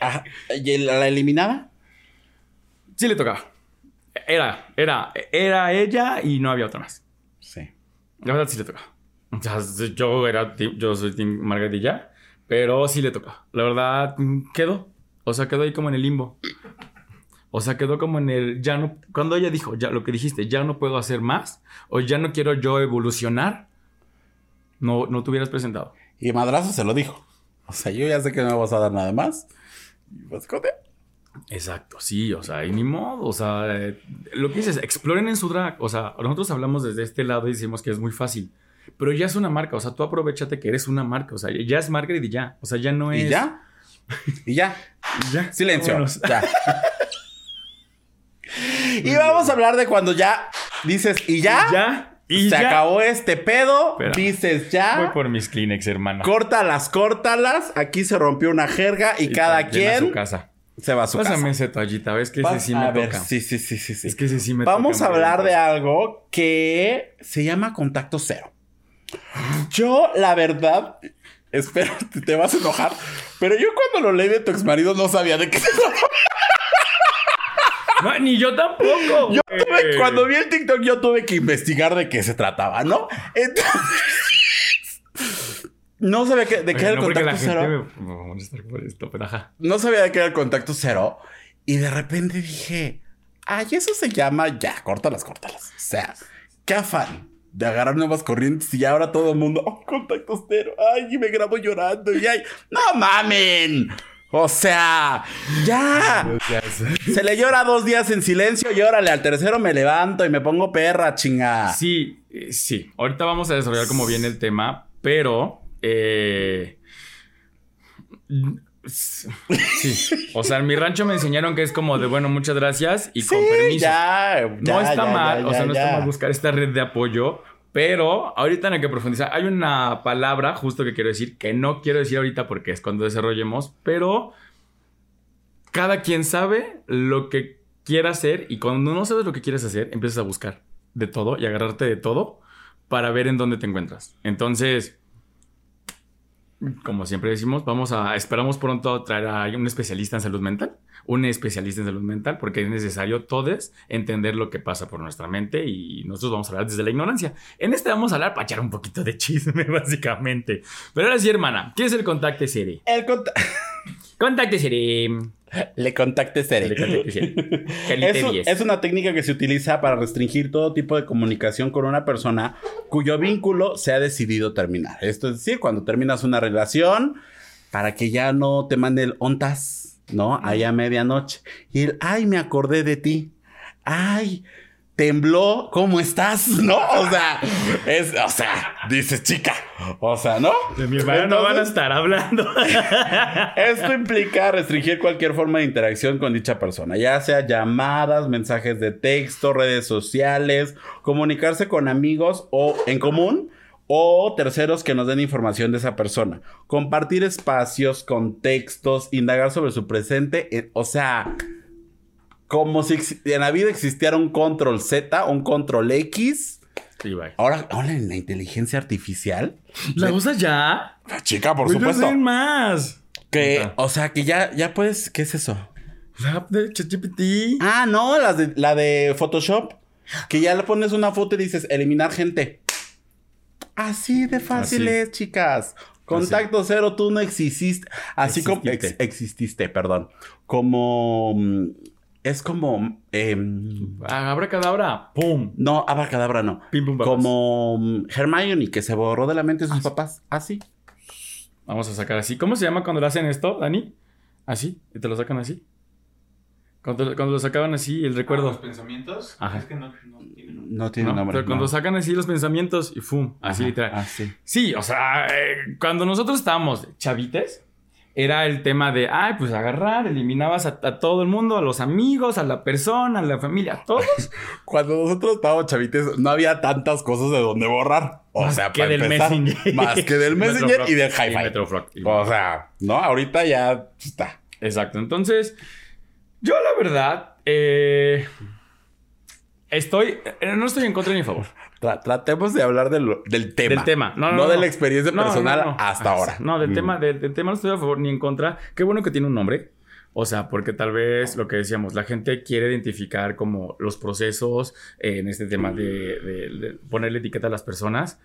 Ajá. ¿Y el- la eliminada? sí le tocaba. Era, era, era ella y no había otra más. Sí. La verdad sí le tocaba. O sea, yo era, team- yo soy Team Margarita, pero sí le tocaba. La verdad, mm, quedó. O sea, quedó ahí como en el limbo. O sea, quedó como en el, ya no, cuando ella dijo, ya lo que dijiste, ya no puedo hacer más, o ya no quiero yo evolucionar, no, no te hubieras presentado. Y Madrazo se lo dijo. O sea, yo ya sé que no me vas a dar nada más. Y pues, joder. Exacto, sí, o sea, y ni modo, o sea, eh, lo que dices, exploren en su drag, o sea, nosotros hablamos desde este lado y decimos que es muy fácil, pero ya es una marca, o sea, tú aprovechate que eres una marca, o sea, ya es Margaret y ya, o sea, ya no es... ¿Y ya? Y ya. Y ya. Silencio. Vámonos. Ya. y vamos a hablar de cuando ya dices, ¿y ya? Ya, y se ya. acabó este pedo. Espera. Dices, ya. Voy por mis Kleenex, hermana. Córtalas, córtalas. Aquí se rompió una jerga y, cada Llena su quien casa. se va a su Pásame casa. ese toallita, ¿ves que ese Vas sí a me ver, toca? Sí, sí, sí, sí, sí. Es que ese sí me Vamos a toca. hablar de algo que se llama contacto cero. Yo, la verdad, espero que te vas a enojar, pero yo cuando lo leí de tu ex marido no sabía de qué se trataba. No, ni yo tampoco. Yo tuve- cuando vi el TikTok, yo tuve que investigar de qué se trataba, ¿no? Entonces, no sabía que- de qué era el no, contacto cero. me- me por esto, pero ajá. No sabía de qué era el contacto cero. Y de repente dije, ay, eso se llama ya, córtalas, córtalas. O sea, qué afán de agarrar nuevas corrientes y ahora todo el mundo, oh, contacto cero. Ay, y me grabo llorando. Y ay, no mamen. O sea, ya. Se le llora dos días en silencio y órale, al tercero me levanto y me pongo perra, chinga. Sí, eh, sí. Ahorita vamos a desarrollar cómo viene el tema, pero. eh, sí. O sea, en mi rancho me enseñaron que es como de bueno, muchas gracias y con Sí, permiso. ya, no ya, está ya, mal, o sea, no está mal buscar esta red de apoyo, pero ahorita no hay que profundizar. Hay una palabra justo que quiero decir que no quiero decir ahorita porque es cuando desarrollemos, pero cada quien sabe lo que quiere hacer y cuando no sabes lo que quieres hacer, empiezas a buscar de todo y agarrarte de todo para ver en dónde te encuentras. Entonces, como siempre decimos, vamos a esperamos pronto traer a un especialista en salud mental, un especialista en salud mental, porque es necesario todos entender lo que pasa por nuestra mente y nosotros vamos a hablar desde la ignorancia. En este vamos a hablar para echar un poquito de chisme, básicamente. Pero ahora sí, hermana, ¿qué es el contacto serie? El cont- Contacto serie. Le contacte Cere. Le contacte te Es, un- es una técnica que se utiliza para restringir todo tipo de comunicación con una persona cuyo vínculo se ha decidido terminar. Esto es decir, cuando terminas una relación, para que ya no te mande el ontas, ¿no? Allá a medianoche. Y el, ay, me acordé de ti. Ay, tembló, ¿cómo estás? ¿No? O sea, es, o sea, dices chica. O sea, ¿no? De mi hermana no van a estar hablando. esto implica restringir cualquier forma de interacción con dicha persona, ya sea llamadas, mensajes de texto, redes sociales, comunicarse con amigos o en común o terceros que nos den información de esa persona, compartir espacios, contextos, indagar sobre su presente, eh, o sea, como si en la vida existiera un control Z, un control X. Sí. Ahora, ahora en la inteligencia artificial, ¿La usas ya? chica, por Pues yo supuesto, más. que, o sea, que ya, ya puedes, ¿qué es eso? La app de ChatGPT. Ah, no, las de- la de Photoshop. Que ya le pones una foto y dices eliminar gente. Así de fácil Así. es, chicas. Contacto cero, tú no exististe. Así como Exististe. ex- exististe, perdón. Como mm, es como em, Abra cadabra. ¡Pum! no, abracadabra no. Pim, pum. Como mm, Hermione que se borró de la mente de sus papás. Así. Vamos a sacar así. ¿Cómo se llama cuando le hacen esto, Dani? Así. ¿Y te lo sacan así? Cuando, cuando lo sacaban así, el ¿Los recuerdo. pensamientos? Ajá. Es que no, no tiene nombre. No tiene ¿no? nombre. Pero cuando no. sacan así los pensamientos y ¡fum! Así Ajá, literal. Así. Sí, o sea, eh, cuando nosotros estábamos chavites, era el tema de, ay, pues agarrar, eliminabas a, a todo el mundo, a los amigos, a la persona, a la familia, a todos. Cuando nosotros estábamos chavites, no había tantas cosas de donde borrar. O Más sea, que para del empezar, Messenger. Más que del Messenger y del Hi-Fi. O sea, no, ahorita ya está. Exacto. Entonces, yo la verdad, eh, estoy, eh, no estoy en contra ni a favor. Tra- tratemos de hablar de lo- del tema. Del tema. No, no, No, no, de la experiencia personal hasta Ah, ahora. No, del, Mm. tema, del, del tema no estoy a favor ni en contra. Qué bueno que tiene un nombre. O sea, porque tal vez lo que decíamos, la gente quiere identificar como los procesos eh, en este tema de, de- de ponerle etiqueta a las personas.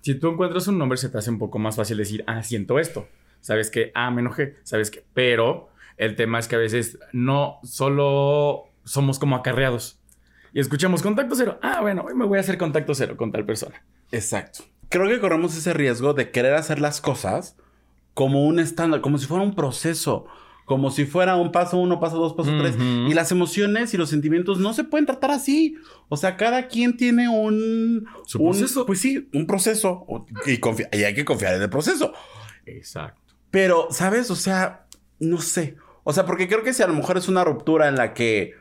Si tú encuentras un nombre, se te hace un poco más fácil decir, ah, siento esto. Sabes que, ah, me enojé. Sabes que, pero el tema es que a veces no solo somos como acarreados. Y escuchamos contacto cero. Ah, bueno, hoy me voy a hacer contacto cero con tal persona. Exacto. Creo que corremos ese riesgo de querer hacer las cosas como un estándar, como si fuera un proceso, como si fuera un paso uno, paso dos, paso tres. Y las emociones y los sentimientos no se pueden tratar así. O sea, cada quien tiene un... Su un- proceso. Pues sí, un proceso. Y hay que confiar en el proceso. Exacto. Pero, ¿sabes? O sea, no sé. O sea, porque creo que si a lo mejor es una ruptura en la que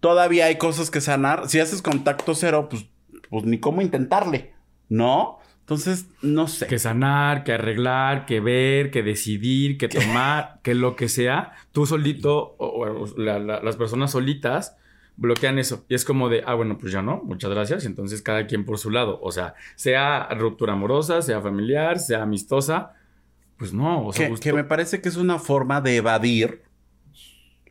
todavía hay cosas que sanar, si haces contacto cero, pues, pues ni cómo intentarle, ¿no? Entonces, no sé. Que sanar, que arreglar, que ver, que decidir, que tomar, que lo que sea, tú solito o, o la- la- las personas solitas bloquean eso. Y es como de, ah, bueno, pues ya no, muchas gracias. Y entonces cada quien por su lado. O sea, sea ruptura amorosa, sea familiar, sea amistosa, pues no. O sea, que me parece que es una forma de evadir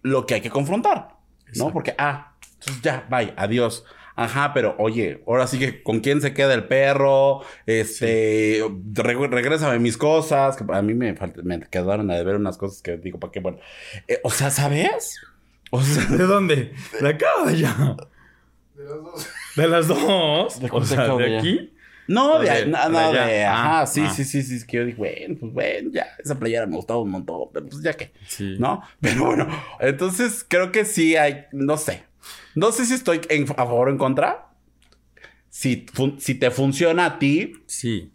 lo que hay que confrontar, ¿no? Porque, ah, entonces ya, bye, adiós. Ajá, pero oye, ahora sí que con quién se queda el perro, este, re- regrésame mis cosas, que a mí me, quedaron a deber unas cosas que digo, ¿para qué? Bueno, eh, o sea, ¿sabes? O sea, ¿De dónde? De acá o de allá. De los dos. De las dos. ¿De o sea, de aquí. No, de, de- no, de no, allá. de, Ah, ajá, sí, ah. sí, sí, sí, es que yo digo, bueno, pues bueno, ya, esa playera me gustaba un montón, pero pues ya que. Sí. ¿no? Pero bueno, entonces creo que sí hay, no sé. No sé si estoy en- a favor o en contra. Si, fun- si te funciona a ti, Sí.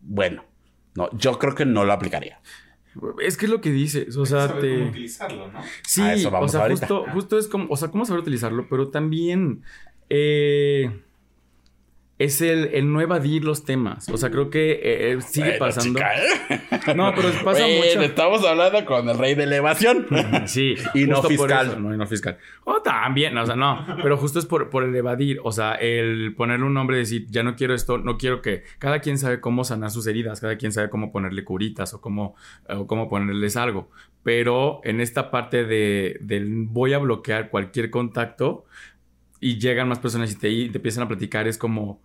bueno. No, yo creo que no lo aplicaría. Es que es lo que dices. O sea, Saber cómo te. utilizarlo, ¿no? Sí, A eso vamos o sea, justo, justo es como, o sea, cómo saber utilizarlo, pero también eh, es el, el no evadir los temas. O sea, creo que eh, eh, sigue Bueno, pasando. chica, ¿eh? No, pero pasa Bueno, mucho. Estamos hablando con el rey de elevación. Sí, Y no fiscal. eso, no, y no fiscal. O también, o sea, no, pero justo es por, por el evadir, o sea, el ponerle un nombre y decir, ya no quiero esto, no quiero que. Cada quien sabe cómo sanar sus heridas, cada quien sabe cómo ponerle curitas o cómo, o cómo ponerles algo. Pero en esta parte de, del voy a bloquear cualquier contacto y llegan más personas y te, y te empiezan a platicar, es como,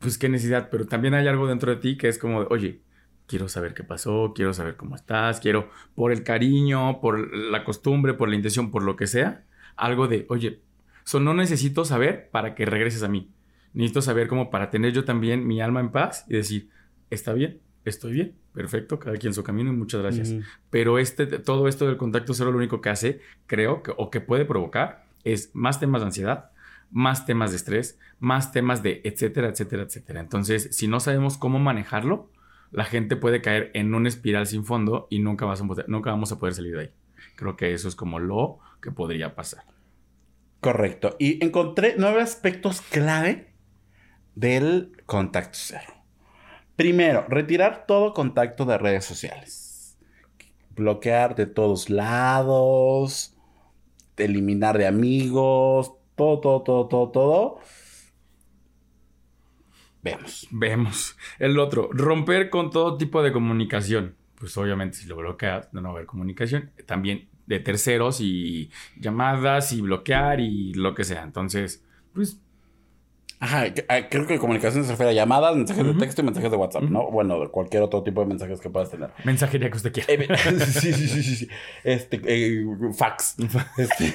pues qué necesidad, pero también hay algo dentro de ti que es como, de, oye, quiero saber qué pasó, quiero saber cómo estás, quiero, por el cariño, por la costumbre, por la intención, por lo que sea, algo de, oye, so no necesito saber para que regreses a mí. Necesito saber como para tener yo también mi alma en paz y decir, está bien, estoy bien, perfecto, cada quien su camino y muchas gracias. Pero este, todo esto del contacto cero lo único que hace, creo, que, o que puede provocar, es más temas de ansiedad, más temas de estrés, más temas de etcétera, etcétera, etcétera. Entonces, si no sabemos cómo manejarlo, la gente puede caer en una espiral sin fondo y nunca, nunca vamos a poder salir de ahí. Creo que eso es como lo que podría pasar. Correcto. Y encontré nueve aspectos clave del contacto cero. Primero, retirar todo contacto de redes sociales. Bloquear de todos lados. Eliminar de amigos. Todo, todo, todo, todo, todo. Vemos. Vemos. El otro, romper con todo tipo de comunicación. Pues obviamente si lo bloqueas, no va a haber comunicación. También de terceros y llamadas y bloquear y lo que sea. Entonces, pues Ajá, ah, creo que comunicación se refiere a llamadas, mensajes de texto y mensajes de WhatsApp, ¿no? Bueno, de cualquier otro tipo de mensajes que puedas tener. mensajería que usted quiera. Sí, sí, sí, sí. Este, eh, fax. Este,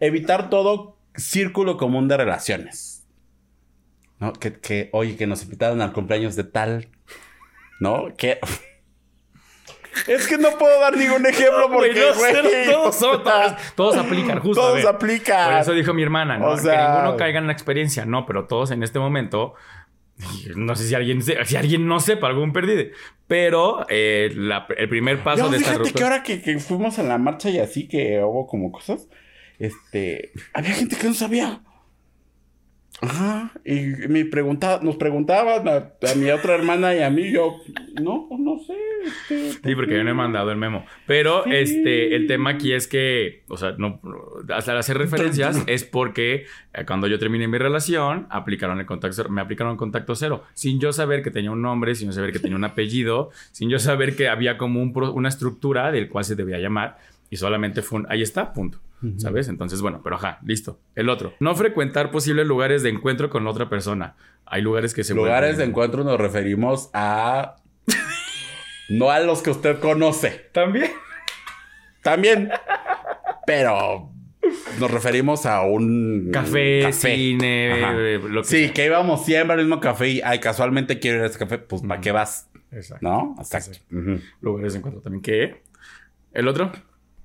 evitar todo círculo común de relaciones. ¿No? Que, que, oye, que nos invitaron al cumpleaños de tal. ¿No? Que. Es que no puedo dar ningún ejemplo porque, Güey, no, güey, todos, son- todos, todos aplican, justo. Todos aplican. Por eso dijo mi hermana, ¿no? O sea- Que ninguno caiga en la experiencia. No, pero todos en este momento. No sé si alguien, si alguien no sepa, algún perdido. Pero eh, la- el primer paso Yo, de esta fíjate que ahora que, que fuimos a la marcha y así que hubo como cosas, este, había gente que no sabía. Ajá, y me preguntaba, nos preguntaban a, a mi otra hermana y a mí, yo, no, pues no sé. este, Sí, porque yo no he mandado el memo. Pero Sí. este, el tema aquí es que, o sea, no, hasta hacer referencias es porque eh, cuando yo terminé mi relación, aplicaron el contacto cero, me aplicaron el contacto cero, sin yo saber que tenía un nombre, sin yo saber que tenía un apellido, sin yo saber que había como un una estructura del cual se debía llamar. Y solamente fue un, ahí está, punto. ¿Sabes? Entonces, bueno, pero ajá, listo. El otro. No frecuentar posibles lugares de encuentro con otra persona. Hay lugares que se Lugares de encuentro nos referimos a... no a los que usted conoce, También. también, pero nos referimos a un... Café, cine, Ajá. eh, lo que Sí, sea. que íbamos siempre al mismo café y ay, casualmente quiero ir a ese café, pues ¿para qué vas? Exacto. ¿No? Exacto. Lugares de encuentro también. ¿Qué? ¿El otro?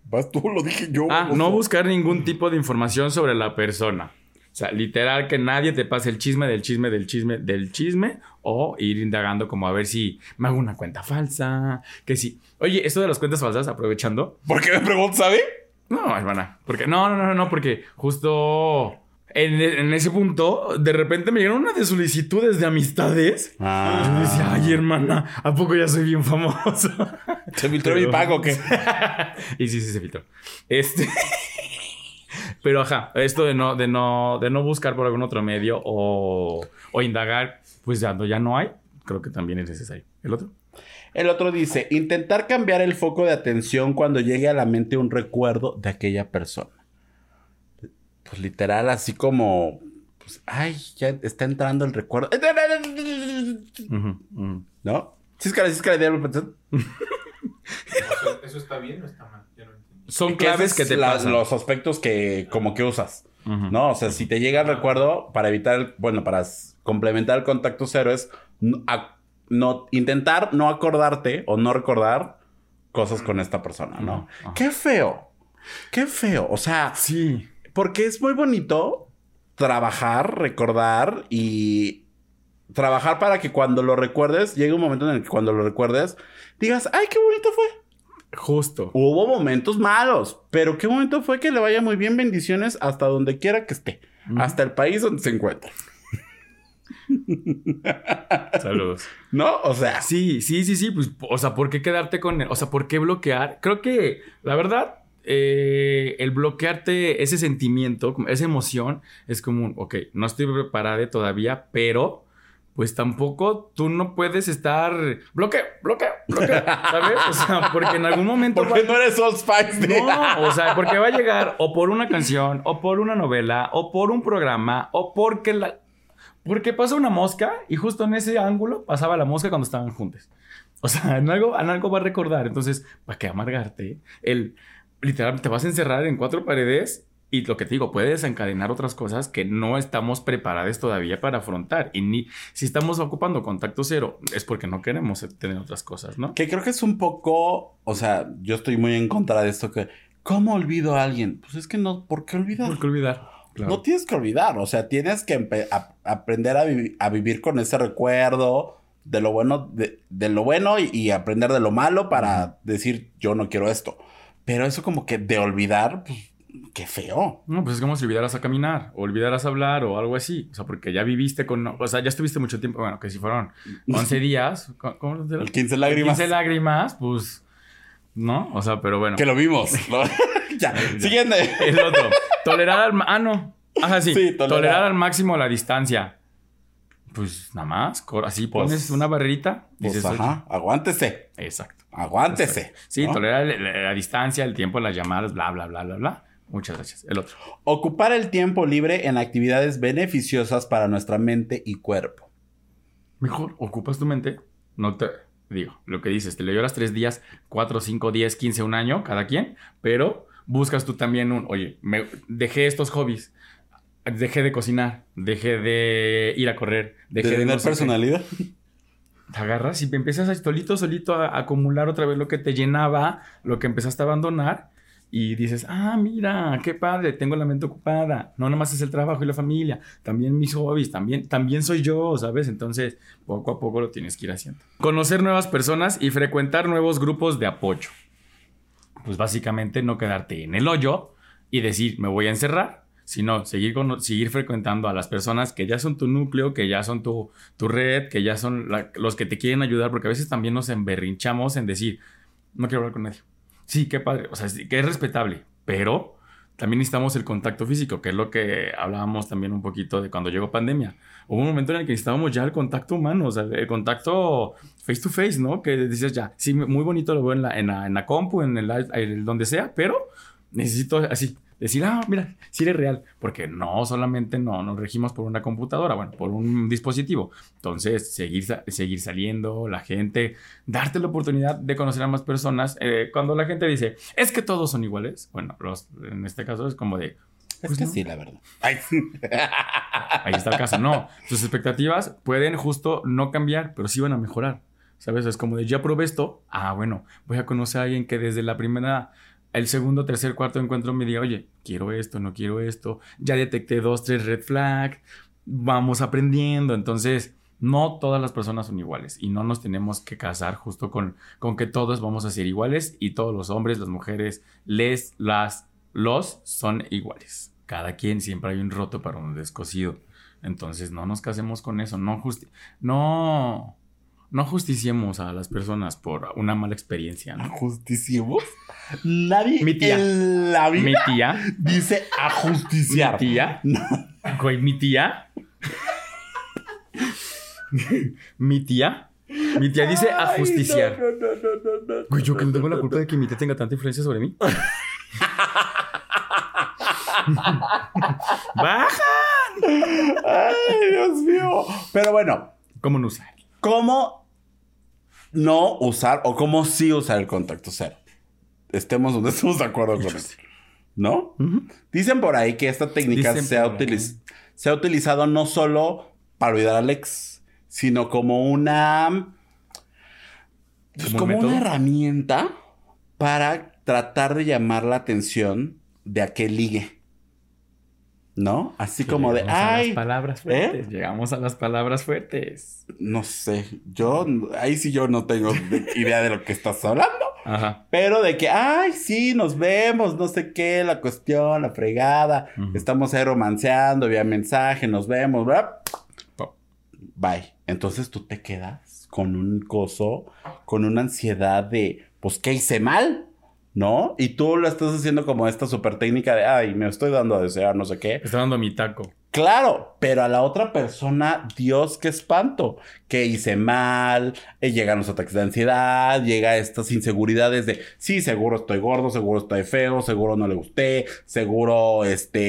Vas tú, lo dije yo. Ah, no buscar ningún tipo de información sobre la persona. O sea, literal que nadie te pase el chisme del chisme del chisme del chisme o ir indagando como a ver si me hago una cuenta falsa, que sí. Oye, esto de las cuentas falsas, aprovechando. ¿Por qué me preguntas, sabe? No, hermana, porque no, no, no, no, porque justo en, en ese punto de repente me llegaron una de solicitudes de amistades. Y yo decía, ay, hermana, ¿a poco ya soy bien famoso? ¿Se filtró Pero- mi pago o qué? y sí, sí se filtró. Este. Pero ajá, esto de no, de no, de no buscar por algún otro medio o, o indagar, pues ya ya no hay, creo que también es necesario. ¿El otro? El otro dice, intentar cambiar el foco de atención cuando llegue a la mente un recuerdo de aquella persona. Pues literal, así como, pues, ay, ya está entrando el recuerdo. ¿No? Sí, es que sí, es que. ¿Eso, eso está bien o está mal? Ya no entiendo. Son claves que te la- pasan. Los aspectos que como que usas. ¿No? O sea, si te llega el recuerdo, para evitar, el- bueno, para complementar el contacto cero es no, a- no- intentar no acordarte o no recordar cosas con esta persona, ¿no? Qué feo. Qué feo. O sea, Sí. Porque es muy bonito trabajar, recordar y trabajar para que cuando lo recuerdes, llegue un momento en el que cuando lo recuerdes, digas, ay, qué bonito fue. Justo. Hubo momentos malos, pero qué momento fue que le vaya muy bien. Bendiciones hasta donde quiera que esté. Hasta el país donde se encuentre. Saludos. ¿No? O sea, Sí, sí, sí, sí. Pues, o sea, ¿por qué quedarte con él? O sea, ¿por qué bloquear? Creo que, la verdad, eh, el bloquearte ese sentimiento, esa emoción, es como ok, no estoy preparada todavía, pero pues tampoco tú no puedes estar bloqueo, bloqueo, bloqueo, ¿sabes? O sea, porque en algún momento... porque va- no eres Old Spice. no, o sea, porque va a llegar o por una canción, o por una novela, o por un programa, o porque la. Porque pasa una mosca y justo en ese ángulo pasaba la mosca cuando estaban juntos. O sea, en algo, en algo va a recordar. Entonces, ¿para qué amargarte? El, literal, te vas a encerrar en cuatro paredes y lo que te digo, puede desencadenar otras cosas que no estamos preparados todavía para afrontar. Y ni si estamos ocupando contacto cero, es porque no queremos tener otras cosas, ¿no? Que creo que es un poco, o sea, yo estoy muy en contra de esto que, ¿cómo olvido a alguien? Pues es que no, ¿por qué olvidar? ¿Por qué olvidar? Claro. No tienes que olvidar, o sea, tienes que a- aprender a, vivi- a vivir con ese recuerdo de lo bueno, de, de lo bueno y, y aprender de lo malo para decir yo no quiero esto. Pero eso como que de olvidar, pues, qué feo. No, pues es como si olvidaras a caminar, o olvidaras a hablar, o algo así. O sea, porque ya viviste con. O sea, ya estuviste mucho tiempo. Bueno, que si fueron 11 días. ¿Cómo era? El 15 lágrimas. 15 lágrimas, pues. ¿No? O sea, pero bueno. Que lo vimos. ¿no? ya. Siguiente. El otro. Tolerar al. Ah, no. Ajá, sí. Sí, tolerar. tolerar. al máximo la distancia. Pues nada más. Así Pues- pones una barrerita. Pues, Dices, ajá, aguántese. Exacto. Aguántese. Sí, ¿no? tolerar la, distancia, el tiempo, las llamadas, bla, bla, bla, bla, bla. Muchas gracias. El otro. Ocupar el tiempo libre en actividades beneficiosas para nuestra mente y cuerpo. Mejor ocupas tu mente. No te. Digo, lo que dices, te le lloras tres días, cuatro, cinco, diez, quince, un año, cada quien, pero buscas tú también un, oye, me dejé estos hobbies, dejé de cocinar, dejé de ir a correr, De dejé de, tener no sé qué". Te agarras y empiezas a solito, solito a acumular otra vez lo que te llenaba, lo que empezaste a abandonar. Y dices, ah, mira, qué padre, tengo la mente ocupada. No nomás es el trabajo y la familia, también mis hobbies, también, también soy yo, ¿sabes? Entonces, poco a poco lo tienes que ir haciendo. Conocer nuevas personas y frecuentar nuevos grupos de apoyo. Pues básicamente no quedarte en el hoyo y decir, me voy a encerrar, sino seguir, con, seguir frecuentando a las personas que ya son tu núcleo, que ya son tu, tu red, que ya son los que te quieren ayudar, porque a veces también nos emberrinchamos en decir, no quiero hablar con nadie. Sí, qué padre, o sea, sí, que es respetable, pero también necesitamos el contacto físico, que es lo que hablábamos también un poquito de cuando llegó pandemia. Hubo un momento en el que necesitábamos ya el contacto humano, o sea, el contacto face to face, ¿no? Que dices ya, sí, muy bonito lo veo en la, en la, en la compu, en el, el donde sea, pero necesito así, decir, ah, mira, sí eres real, porque no solamente no nos regimos por una computadora, bueno, por un dispositivo. Entonces, seguir, seguir saliendo, la gente, darte la oportunidad de conocer a más personas. Eh, cuando la gente dice, es que todos son iguales, bueno, los, en este caso es como de, Es Pues que no. sí, la verdad. Ay, ahí está el caso. No, sus expectativas pueden justo no cambiar, pero sí van a mejorar. ¿Sabes? Es como de, ya probé esto. Ah, bueno, voy a conocer a alguien que desde la primera, el segundo, tercer, cuarto encuentro me diga, oye, quiero esto, no quiero esto. Ya detecté dos, tres red flag. Vamos aprendiendo. Entonces, no todas las personas son iguales y no nos tenemos que casar justo con, con que todos vamos a ser iguales y todos los hombres, las mujeres, les, las, los son iguales. Cada quien siempre hay un roto para un descosido. Entonces no nos casemos con eso, no justi no no justiciemos a las personas por una mala experiencia, ¿no? ¿Ajusticiemos? Nadie Mi tía. en la vida Mi tía, dice mi ajusticiar. tía, güey, mi tía, mi tía, mi tía dice ajusticiar. Ay, no, no, no, no, no. Güey, yo que no tengo la culpa de que mi tía tenga tanta influencia sobre mí. Baja. Ay, Dios mío. Pero bueno, ¿Cómo no usar? ¿Cómo no usar o cómo sí usar el contacto cero? Estemos donde estemos de acuerdo con eso. ¿No? Dicen por ahí que esta técnica Dicen se ha, por ahí. utiliz- se ha utilizado no solo para olvidar al ex, sino como una. pues, ¿Como una herramienta para tratar de llamar la atención de aquel ligue. ¿No? Así como de. A ¡Ay! las palabras fuertes. Llegamos a las palabras fuertes. No sé. Yo. Ahí sí yo no tengo idea de lo que estás hablando. Ajá. Pero de que, ay, sí, nos vemos, no sé qué, la cuestión, la fregada. Estamos ahí romanceando, vía mensaje, nos vemos. Pop. Bye. Entonces tú te quedas con un coso, con una ansiedad de, pues, ¿qué hice mal? ¿No? Y tú lo estás haciendo como esta super técnica de, ay, me estoy dando a desear, no sé qué. Me está dando mi taco. Claro, pero a la otra persona, Dios, qué espanto, que hice mal, eh, llegan los ataques de ansiedad, llega estas inseguridades de, sí, seguro estoy gordo, seguro estoy feo, seguro no le gusté, seguro, este,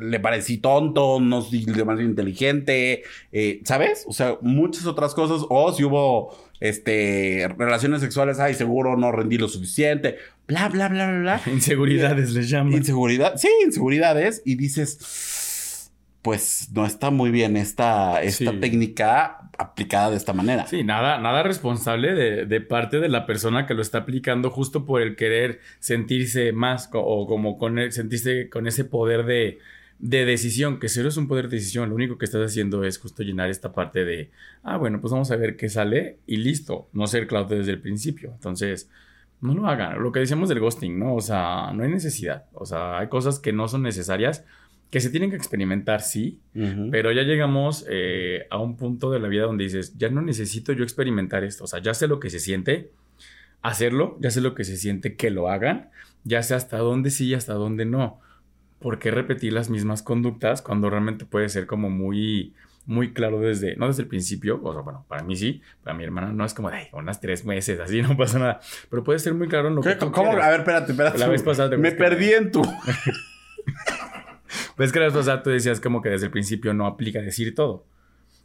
le parecí tonto, no soy demasiado inteligente, eh, ¿sabes? O sea, muchas otras cosas, o si hubo, este, relaciones sexuales, ay, seguro no rendí lo suficiente, bla, bla, bla, bla, bla. Inseguridades les llaman. Inseguridad, sí, inseguridades. Y dices, pues no está muy bien esta, esta Sí. técnica aplicada de esta manera. Sí, nada, nada responsable de, de parte de la persona que lo está aplicando justo por el querer sentirse más o como con el- sentirse con ese poder de, de decisión, que cero es un poder de decisión, lo único que estás haciendo es justo llenar esta parte de, ah, bueno, pues vamos a ver qué sale y listo, no ser claro desde el principio. Entonces, no lo hagan. Lo que decíamos del ghosting, ¿no? O sea, no hay necesidad. O sea, hay cosas que no son necesarias, que se tienen que experimentar, sí, Ujú. pero ya llegamos eh, a un punto de la vida donde dices, ya no necesito yo experimentar esto. O sea, ya sé lo que se siente hacerlo, ya sé lo que se siente que lo hagan, ya sé hasta dónde sí y hasta dónde no. ¿Por qué repetir las mismas conductas cuando realmente puede ser como muy, muy claro desde, no desde el principio? O sea, bueno, para mí sí, para mi hermana no es como de "Ay, unas tres meses, así no pasa nada. Pero puede ser muy claro en lo que tú ¿Cómo? quieres. A ver, espérate, espérate. La vez pasada te Me perdí en tu. Ves que la vez pasada tú decías como que desde el principio no aplica decir todo.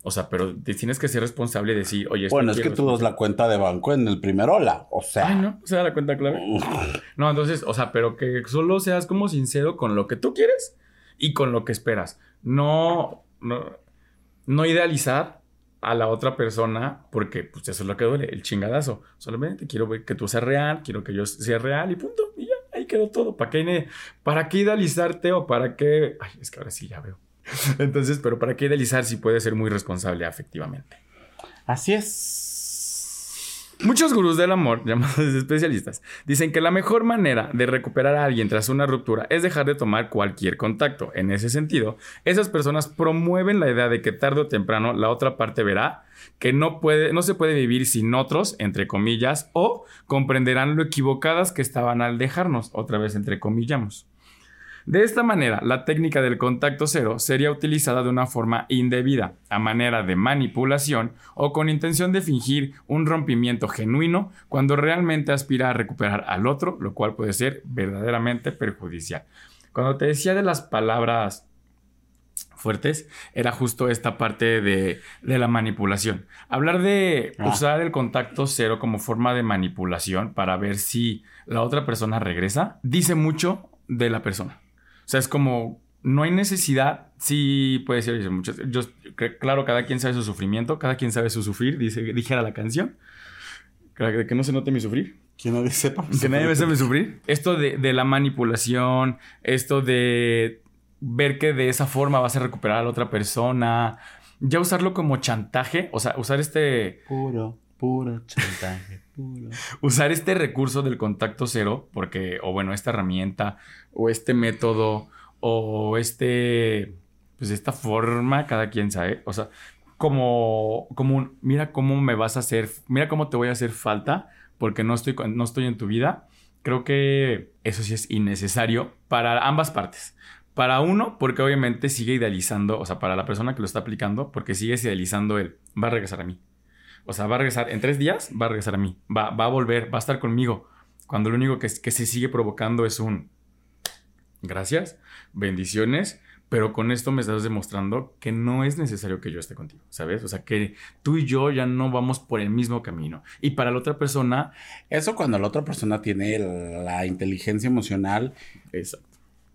O sea, pero tienes que ser responsable y decir, oye, Bueno, es que tú das la cuenta de banco en el primer hola. O sea. Ay, no, se da la cuenta clave. No, entonces, o sea, pero que solo seas como sincero con lo que tú quieres y con lo que esperas. No, no, no idealizar a la otra persona porque pues eso es lo que duele, el chingadazo. Solamente quiero ver que tú seas real, quiero que yo sea real y punto. Y ya, ahí quedó todo. ¿Para qué, ¿Para qué idealizarte o para qué? Ay, es que ahora sí ya veo. Entonces, pero ¿para qué idealizar si puede ser muy responsable afectivamente? Así es. Muchos gurús del amor, llamados especialistas, dicen que la mejor manera de recuperar a alguien tras una ruptura es dejar de tomar cualquier contacto. En ese sentido, esas personas promueven la idea de que tarde o temprano la otra parte verá que no, puede, no se puede vivir sin otros, entre comillas, o comprenderán lo equivocadas que estaban al dejarnos, otra vez entre comillamos. De esta manera, la técnica del contacto cero sería utilizada de una forma indebida, a manera de manipulación o con intención de fingir un rompimiento genuino cuando realmente aspira a recuperar al otro, lo cual puede ser verdaderamente perjudicial. Cuando te decía de las palabras fuertes, era justo esta parte de, de la manipulación. Hablar de Ah. usar el contacto cero como forma de manipulación para ver si la otra persona regresa, dice mucho de la persona. O sea, es como, no hay necesidad, sí puede ser, dice muchas, yo, claro, cada quien sabe su sufrimiento, cada quien sabe su sufrir, dice, dijera la canción. Que no se note mi sufrir. Que nadie sepa. Que nadie me sabe sufrir. Esto de, de la manipulación, esto de ver que de esa forma vas a recuperar a la otra persona, ya usarlo como chantaje, o sea, usar este, Puro, puro chantaje, usar este recurso del contacto cero, porque, o bueno, esta herramienta, o este método, o este, pues esta forma, cada quien sabe, o sea, como, como un, mira cómo me vas a hacer, mira cómo te voy a hacer falta, porque no estoy, no estoy en tu vida. Creo que eso sí es innecesario para ambas partes. Para uno, porque obviamente sigue idealizando, o sea, para la persona que lo está aplicando, porque sigues idealizando el, va a regresar a mí. O sea, va a regresar en tres días, va a regresar a mí. Va, va a volver, va a estar conmigo. Cuando lo único que, que se sigue provocando es un gracias, bendiciones, pero con esto me estás demostrando que no es necesario que yo esté contigo, ¿sabes? O sea, que tú y yo ya no vamos por el mismo camino. Y para la otra persona, Eso cuando la otra persona tiene la inteligencia emocional exacto.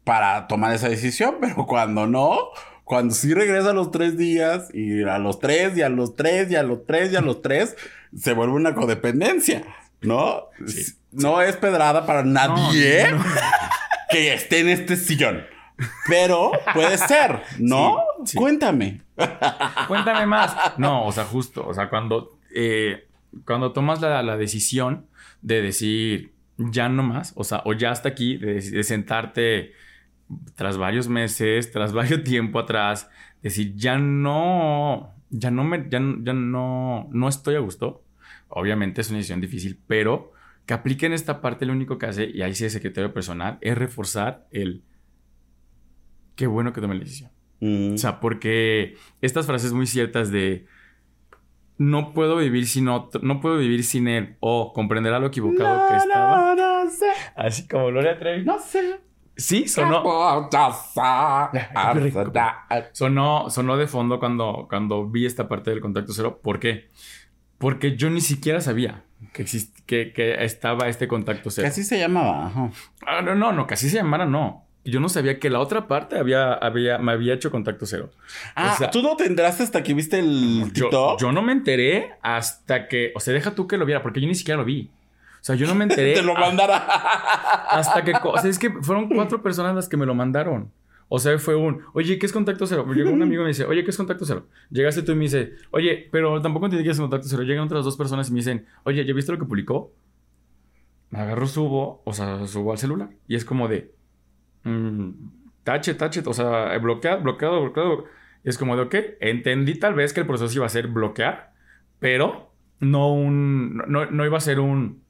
para tomar esa decisión, pero cuando no, cuando sí regresa a los tres días y a los tres y a los tres y a los tres y a los tres, se vuelve una codependencia, ¿no? Sí, no es pedrada para nadie No, no. que esté en este sillón. Pero puede ser, ¿no? Sí, sí. Cuéntame. Cuéntame más. No, o sea, justo, o sea, cuando, eh, cuando tomas la, la decisión de decir ya no más, o sea, o ya hasta aquí, de, de sentarte tras varios meses, tras varios tiempo atrás, decir ya no, ya no me, ya, no- ya no, no estoy a gusto. Obviamente es una decisión difícil, pero que apliquen esta parte, lo único que hace, y ahí sí es secretario personal, es reforzar el qué bueno que tomé la decisión. Mm. O sea, porque estas frases muy ciertas de no puedo vivir sin otro, no puedo vivir sin él, o comprenderá lo equivocado que estaba. no sé, Así como Gloria Trevi. no sé. Sí, sonó, Sonó. de fondo cuando, cuando vi esta parte del contacto cero. ¿Por qué? Porque yo ni siquiera sabía que, exist- que, que estaba este contacto cero. así se llamaba. ajá. Ah, no, no, no, que así se llamara, no. Yo no sabía que la otra parte había, había, me había hecho contacto cero. Ah, O sea- ¿tú no te enteraste hasta que viste el Yo, TikTok? yo no me enteré hasta que, o sea, deja tú que lo viera, porque yo ni siquiera lo vi. O sea, yo no me enteré Te lo mandara. hasta que, o sea, es que fueron cuatro personas las que me lo mandaron. O sea, fue un, oye, ¿qué es contacto cero? Llegó un amigo y me dice, oye, ¿qué es contacto cero? Llegaste tú y me dice, oye, pero tampoco entendí qué es contacto cero. Llegan otras dos personas y me dicen, oye, ¿ya viste lo que publicó? Me agarro, subo, o sea, subo al celular. Y es como de, mm, tache, tache, o sea, bloqueado, bloqueado, bloqueado. Y es como de, ok, entendí tal vez que el proceso iba a ser bloquear, pero no un, no, no iba a ser un,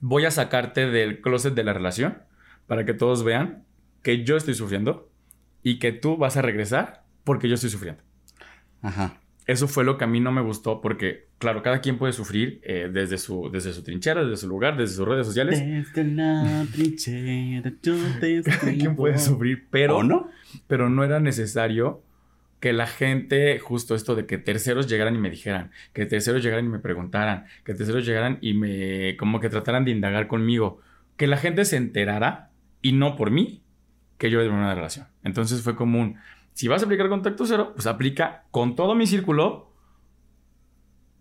voy a sacarte del closet de la relación para que todos vean que yo estoy sufriendo y que tú vas a regresar porque yo estoy sufriendo. Ajá. Eso fue lo que a mí no me gustó porque, claro, cada quien puede sufrir eh, desde, su, desde su trinchera, desde su lugar, desde sus redes sociales. Desde la trinchera yo te Cada quien puede sufrir, pero ¿O no? pero no era necesario que la gente, justo esto de que terceros llegaran y me dijeran, que terceros llegaran y me preguntaran, que terceros llegaran y me, como que trataran de indagar conmigo, que la gente se enterara y no por mí que yo era una relación. Entonces fue como un, si vas a aplicar contacto cero, pues aplica con todo mi círculo,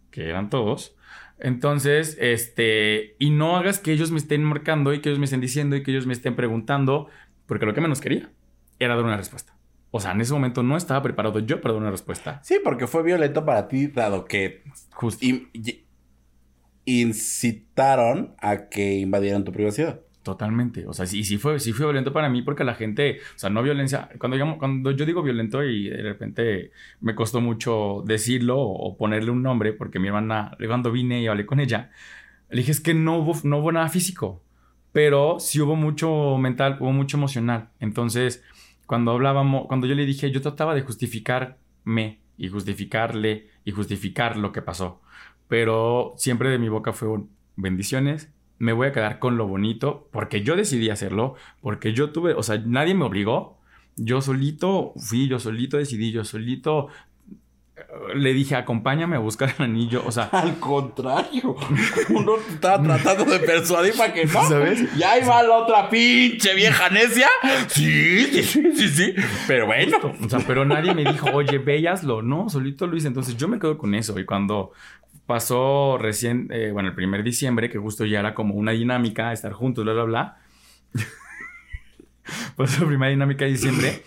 que eran todos. Entonces, este, y no hagas que ellos me estén marcando y que ellos me estén diciendo y que ellos me estén preguntando, porque lo que menos quería era dar una respuesta. O sea, en ese momento no estaba preparado yo para dar una respuesta. Sí, porque fue violento para ti, dado que Justo. in- incitaron a que invadieran tu privacidad. Totalmente. O sea, sí, sí fue, sí fue violento para mí porque la gente, o sea, no violencia. Cuando, digamos- cuando yo digo violento y de repente me costó mucho decirlo o, o ponerle un nombre porque mi hermana, cuando vine y hablé con ella, le dije es que no hubo, no hubo nada físico, pero sí hubo mucho mental, hubo mucho emocional. Entonces, cuando hablábamos, cuando yo le dije, yo trataba de justificarme y justificarle y justificar lo que pasó, pero siempre de mi boca fue bendiciones, me voy a quedar con lo bonito porque yo decidí hacerlo, porque yo tuve, o sea, nadie me obligó. Yo solito fui, yo solito decidí, yo solito le dije, acompáñame a buscar el anillo. O sea, Al contrario, uno estaba tratando de persuadir para que no. ¿Sabes? Y ahí va la otra pinche vieja necia. Sí, sí, sí, sí, sí. Pero bueno. o sea, pero nadie me dijo, oye, ve y hazlo. No, solito lo hice. Entonces yo me quedo con eso. Y cuando pasó recién, eh, bueno, el primer diciembre, que justo ya era como una dinámica, estar juntos, bla, bla, bla. pasó la primera dinámica de diciembre.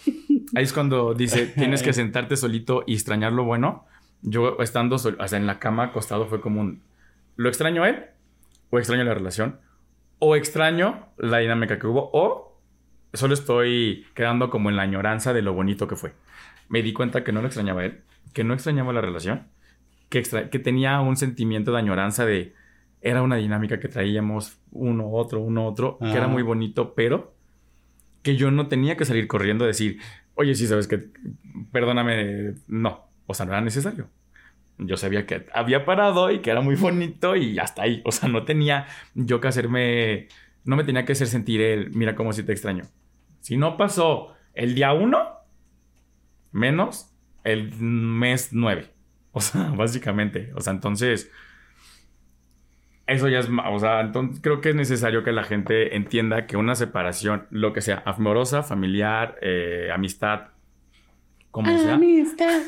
Ahí es cuando dice, tienes que sentarte solito y extrañar lo bueno. Yo estando sol- o sea, en la cama acostado fue como un, ¿lo extraño a él? ¿O extraño la relación? ¿O extraño la dinámica que hubo? ¿O solo estoy quedando como en la añoranza de lo bonito que fue? Me di cuenta que no lo extrañaba a él, que no extrañaba la relación, que, extra- que tenía un sentimiento de añoranza de... Era una dinámica que traíamos uno, otro, uno, otro, que era Ah. muy bonito, pero que yo no tenía que salir corriendo a decir, oye, sí, sabes que, perdóname, no, o sea, no era necesario. Yo sabía que había parado y que era muy bonito y hasta ahí, o sea, no tenía yo que hacerme, no me tenía que hacer sentir el, mira cómo si te extraño. Si no pasó el día uno, menos el mes nueve. O sea, básicamente, o sea, entonces... Eso ya es, o sea, entonces creo que es necesario que la gente entienda que una separación, lo que sea, amorosa, familiar, eh, amistad, como sea,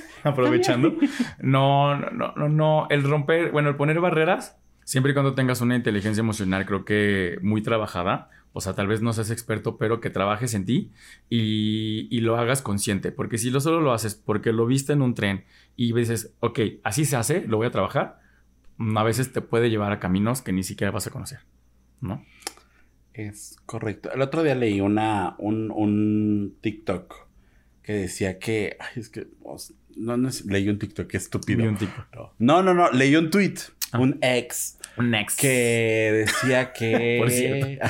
aprovechando, no, no, no, no, el romper, bueno, el poner barreras, siempre y cuando tengas una inteligencia emocional, creo que muy trabajada, o sea, tal vez no seas experto, pero que trabajes en ti y, y lo hagas consciente, porque si lo solo lo haces porque lo viste en un tren y dices, ok, así se hace, lo voy a trabajar, a veces te puede llevar a caminos que ni siquiera vas a conocer, ¿no? Es correcto. El otro día leí una, un, un TikTok que decía que. Ay, es que. No, no es- leí un TikTok, qué estúpido. Un tipo. No, no, no. Leí un tweet un ex Next. que decía que... Por cierto.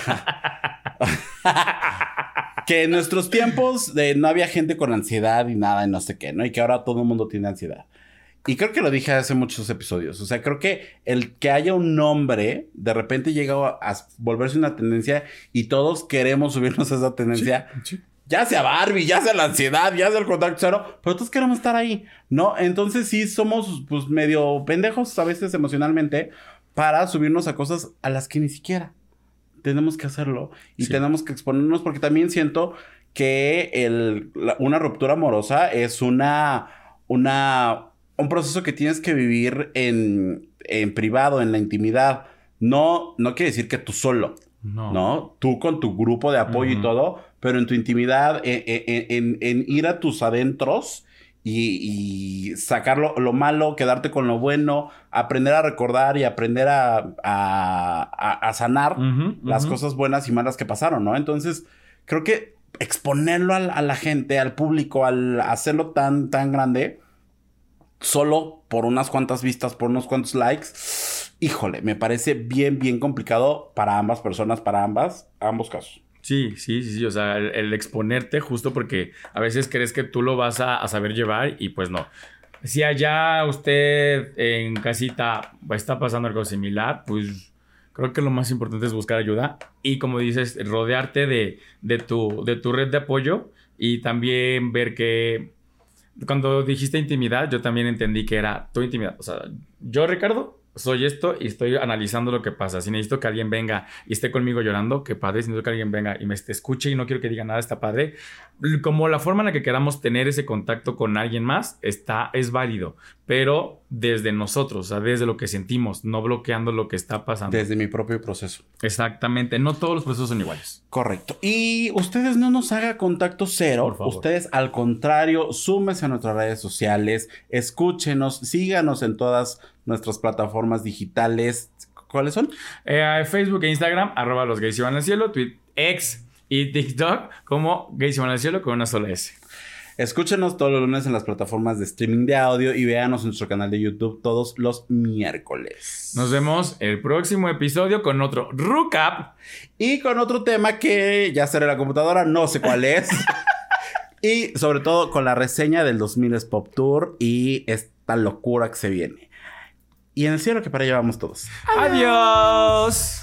que en nuestros tiempos de, no había gente con ansiedad y nada y no sé qué, ¿no? Y que ahora todo el mundo tiene ansiedad. Y creo que lo dije hace muchos episodios. O sea, creo que el que haya un nombre de repente llega a volverse una tendencia y todos queremos subirnos a esa tendencia. Ya sea Barbie, ya sea la ansiedad, ya sea el contacto cero, pero todos queremos estar ahí, ¿no? Entonces sí somos pues medio pendejos a veces emocionalmente para subirnos a cosas a las que ni siquiera tenemos que hacerlo y Sí. tenemos que exponernos porque también siento que el, la- una ruptura amorosa es una, una, un proceso que tienes que vivir en, en privado, en la intimidad. No, no quiere decir que tú solo, No. ¿no? Tú con tu grupo de apoyo y todo, pero en tu intimidad, en, en- en- en ir a tus adentros y, y sacar lo, lo malo, quedarte con lo bueno, aprender a recordar y aprender a, a- a- a sanar las cosas buenas y malas que pasaron, ¿no? Entonces, creo que exponerlo a, la gente, al público, al hacerlo tan, tan grande, solo por unas cuantas vistas, por unos cuantos likes, híjole, me parece bien, bien complicado para ambas personas, para ambas, ambos casos. Sí, sí, sí. O sea, el, el exponerte justo porque a veces crees que tú lo vas a, a saber llevar y pues no. Si allá usted en casita está pasando algo similar, pues creo que lo más importante es buscar ayuda y como dices, rodearte de, de, tu, de tu red de apoyo y también ver que cuando dijiste intimidad, yo también entendí que era tu intimidad. O sea, yo, Ricardo, soy esto y estoy analizando lo que pasa. Si necesito que alguien venga y esté conmigo llorando, qué padre. Si necesito que alguien venga y me escuche y no quiero que diga nada, está padre. Como la forma en la que queramos tener ese contacto con alguien más está, es válido, pero desde nosotros, o sea, desde lo que sentimos, no bloqueando lo que está pasando. Desde mi propio proceso. Exactamente, no todos los procesos son iguales. Correcto. Y ustedes no nos haga contacto cero. Por favor. Ustedes, al contrario, súmense a nuestras redes sociales, escúchenos, síganos en todas nuestras plataformas digitales. ¿Cuáles son? Eh, Facebook e Instagram, arroba los gays y van al cielo, Twitter, X y TikTok como gays y van al cielo con una sola S. Escúchenos todos los lunes en las plataformas de streaming de audio y véanos en nuestro canal de YouTube todos los miércoles. Nos vemos el próximo episodio con otro Recap. Y con otro tema que ya será la computadora, no sé cuál es. y sobre todo con la reseña del 2000 es Pop Tour y esta locura que se viene. Y en el cielo que para allá vamos todos. Adiós.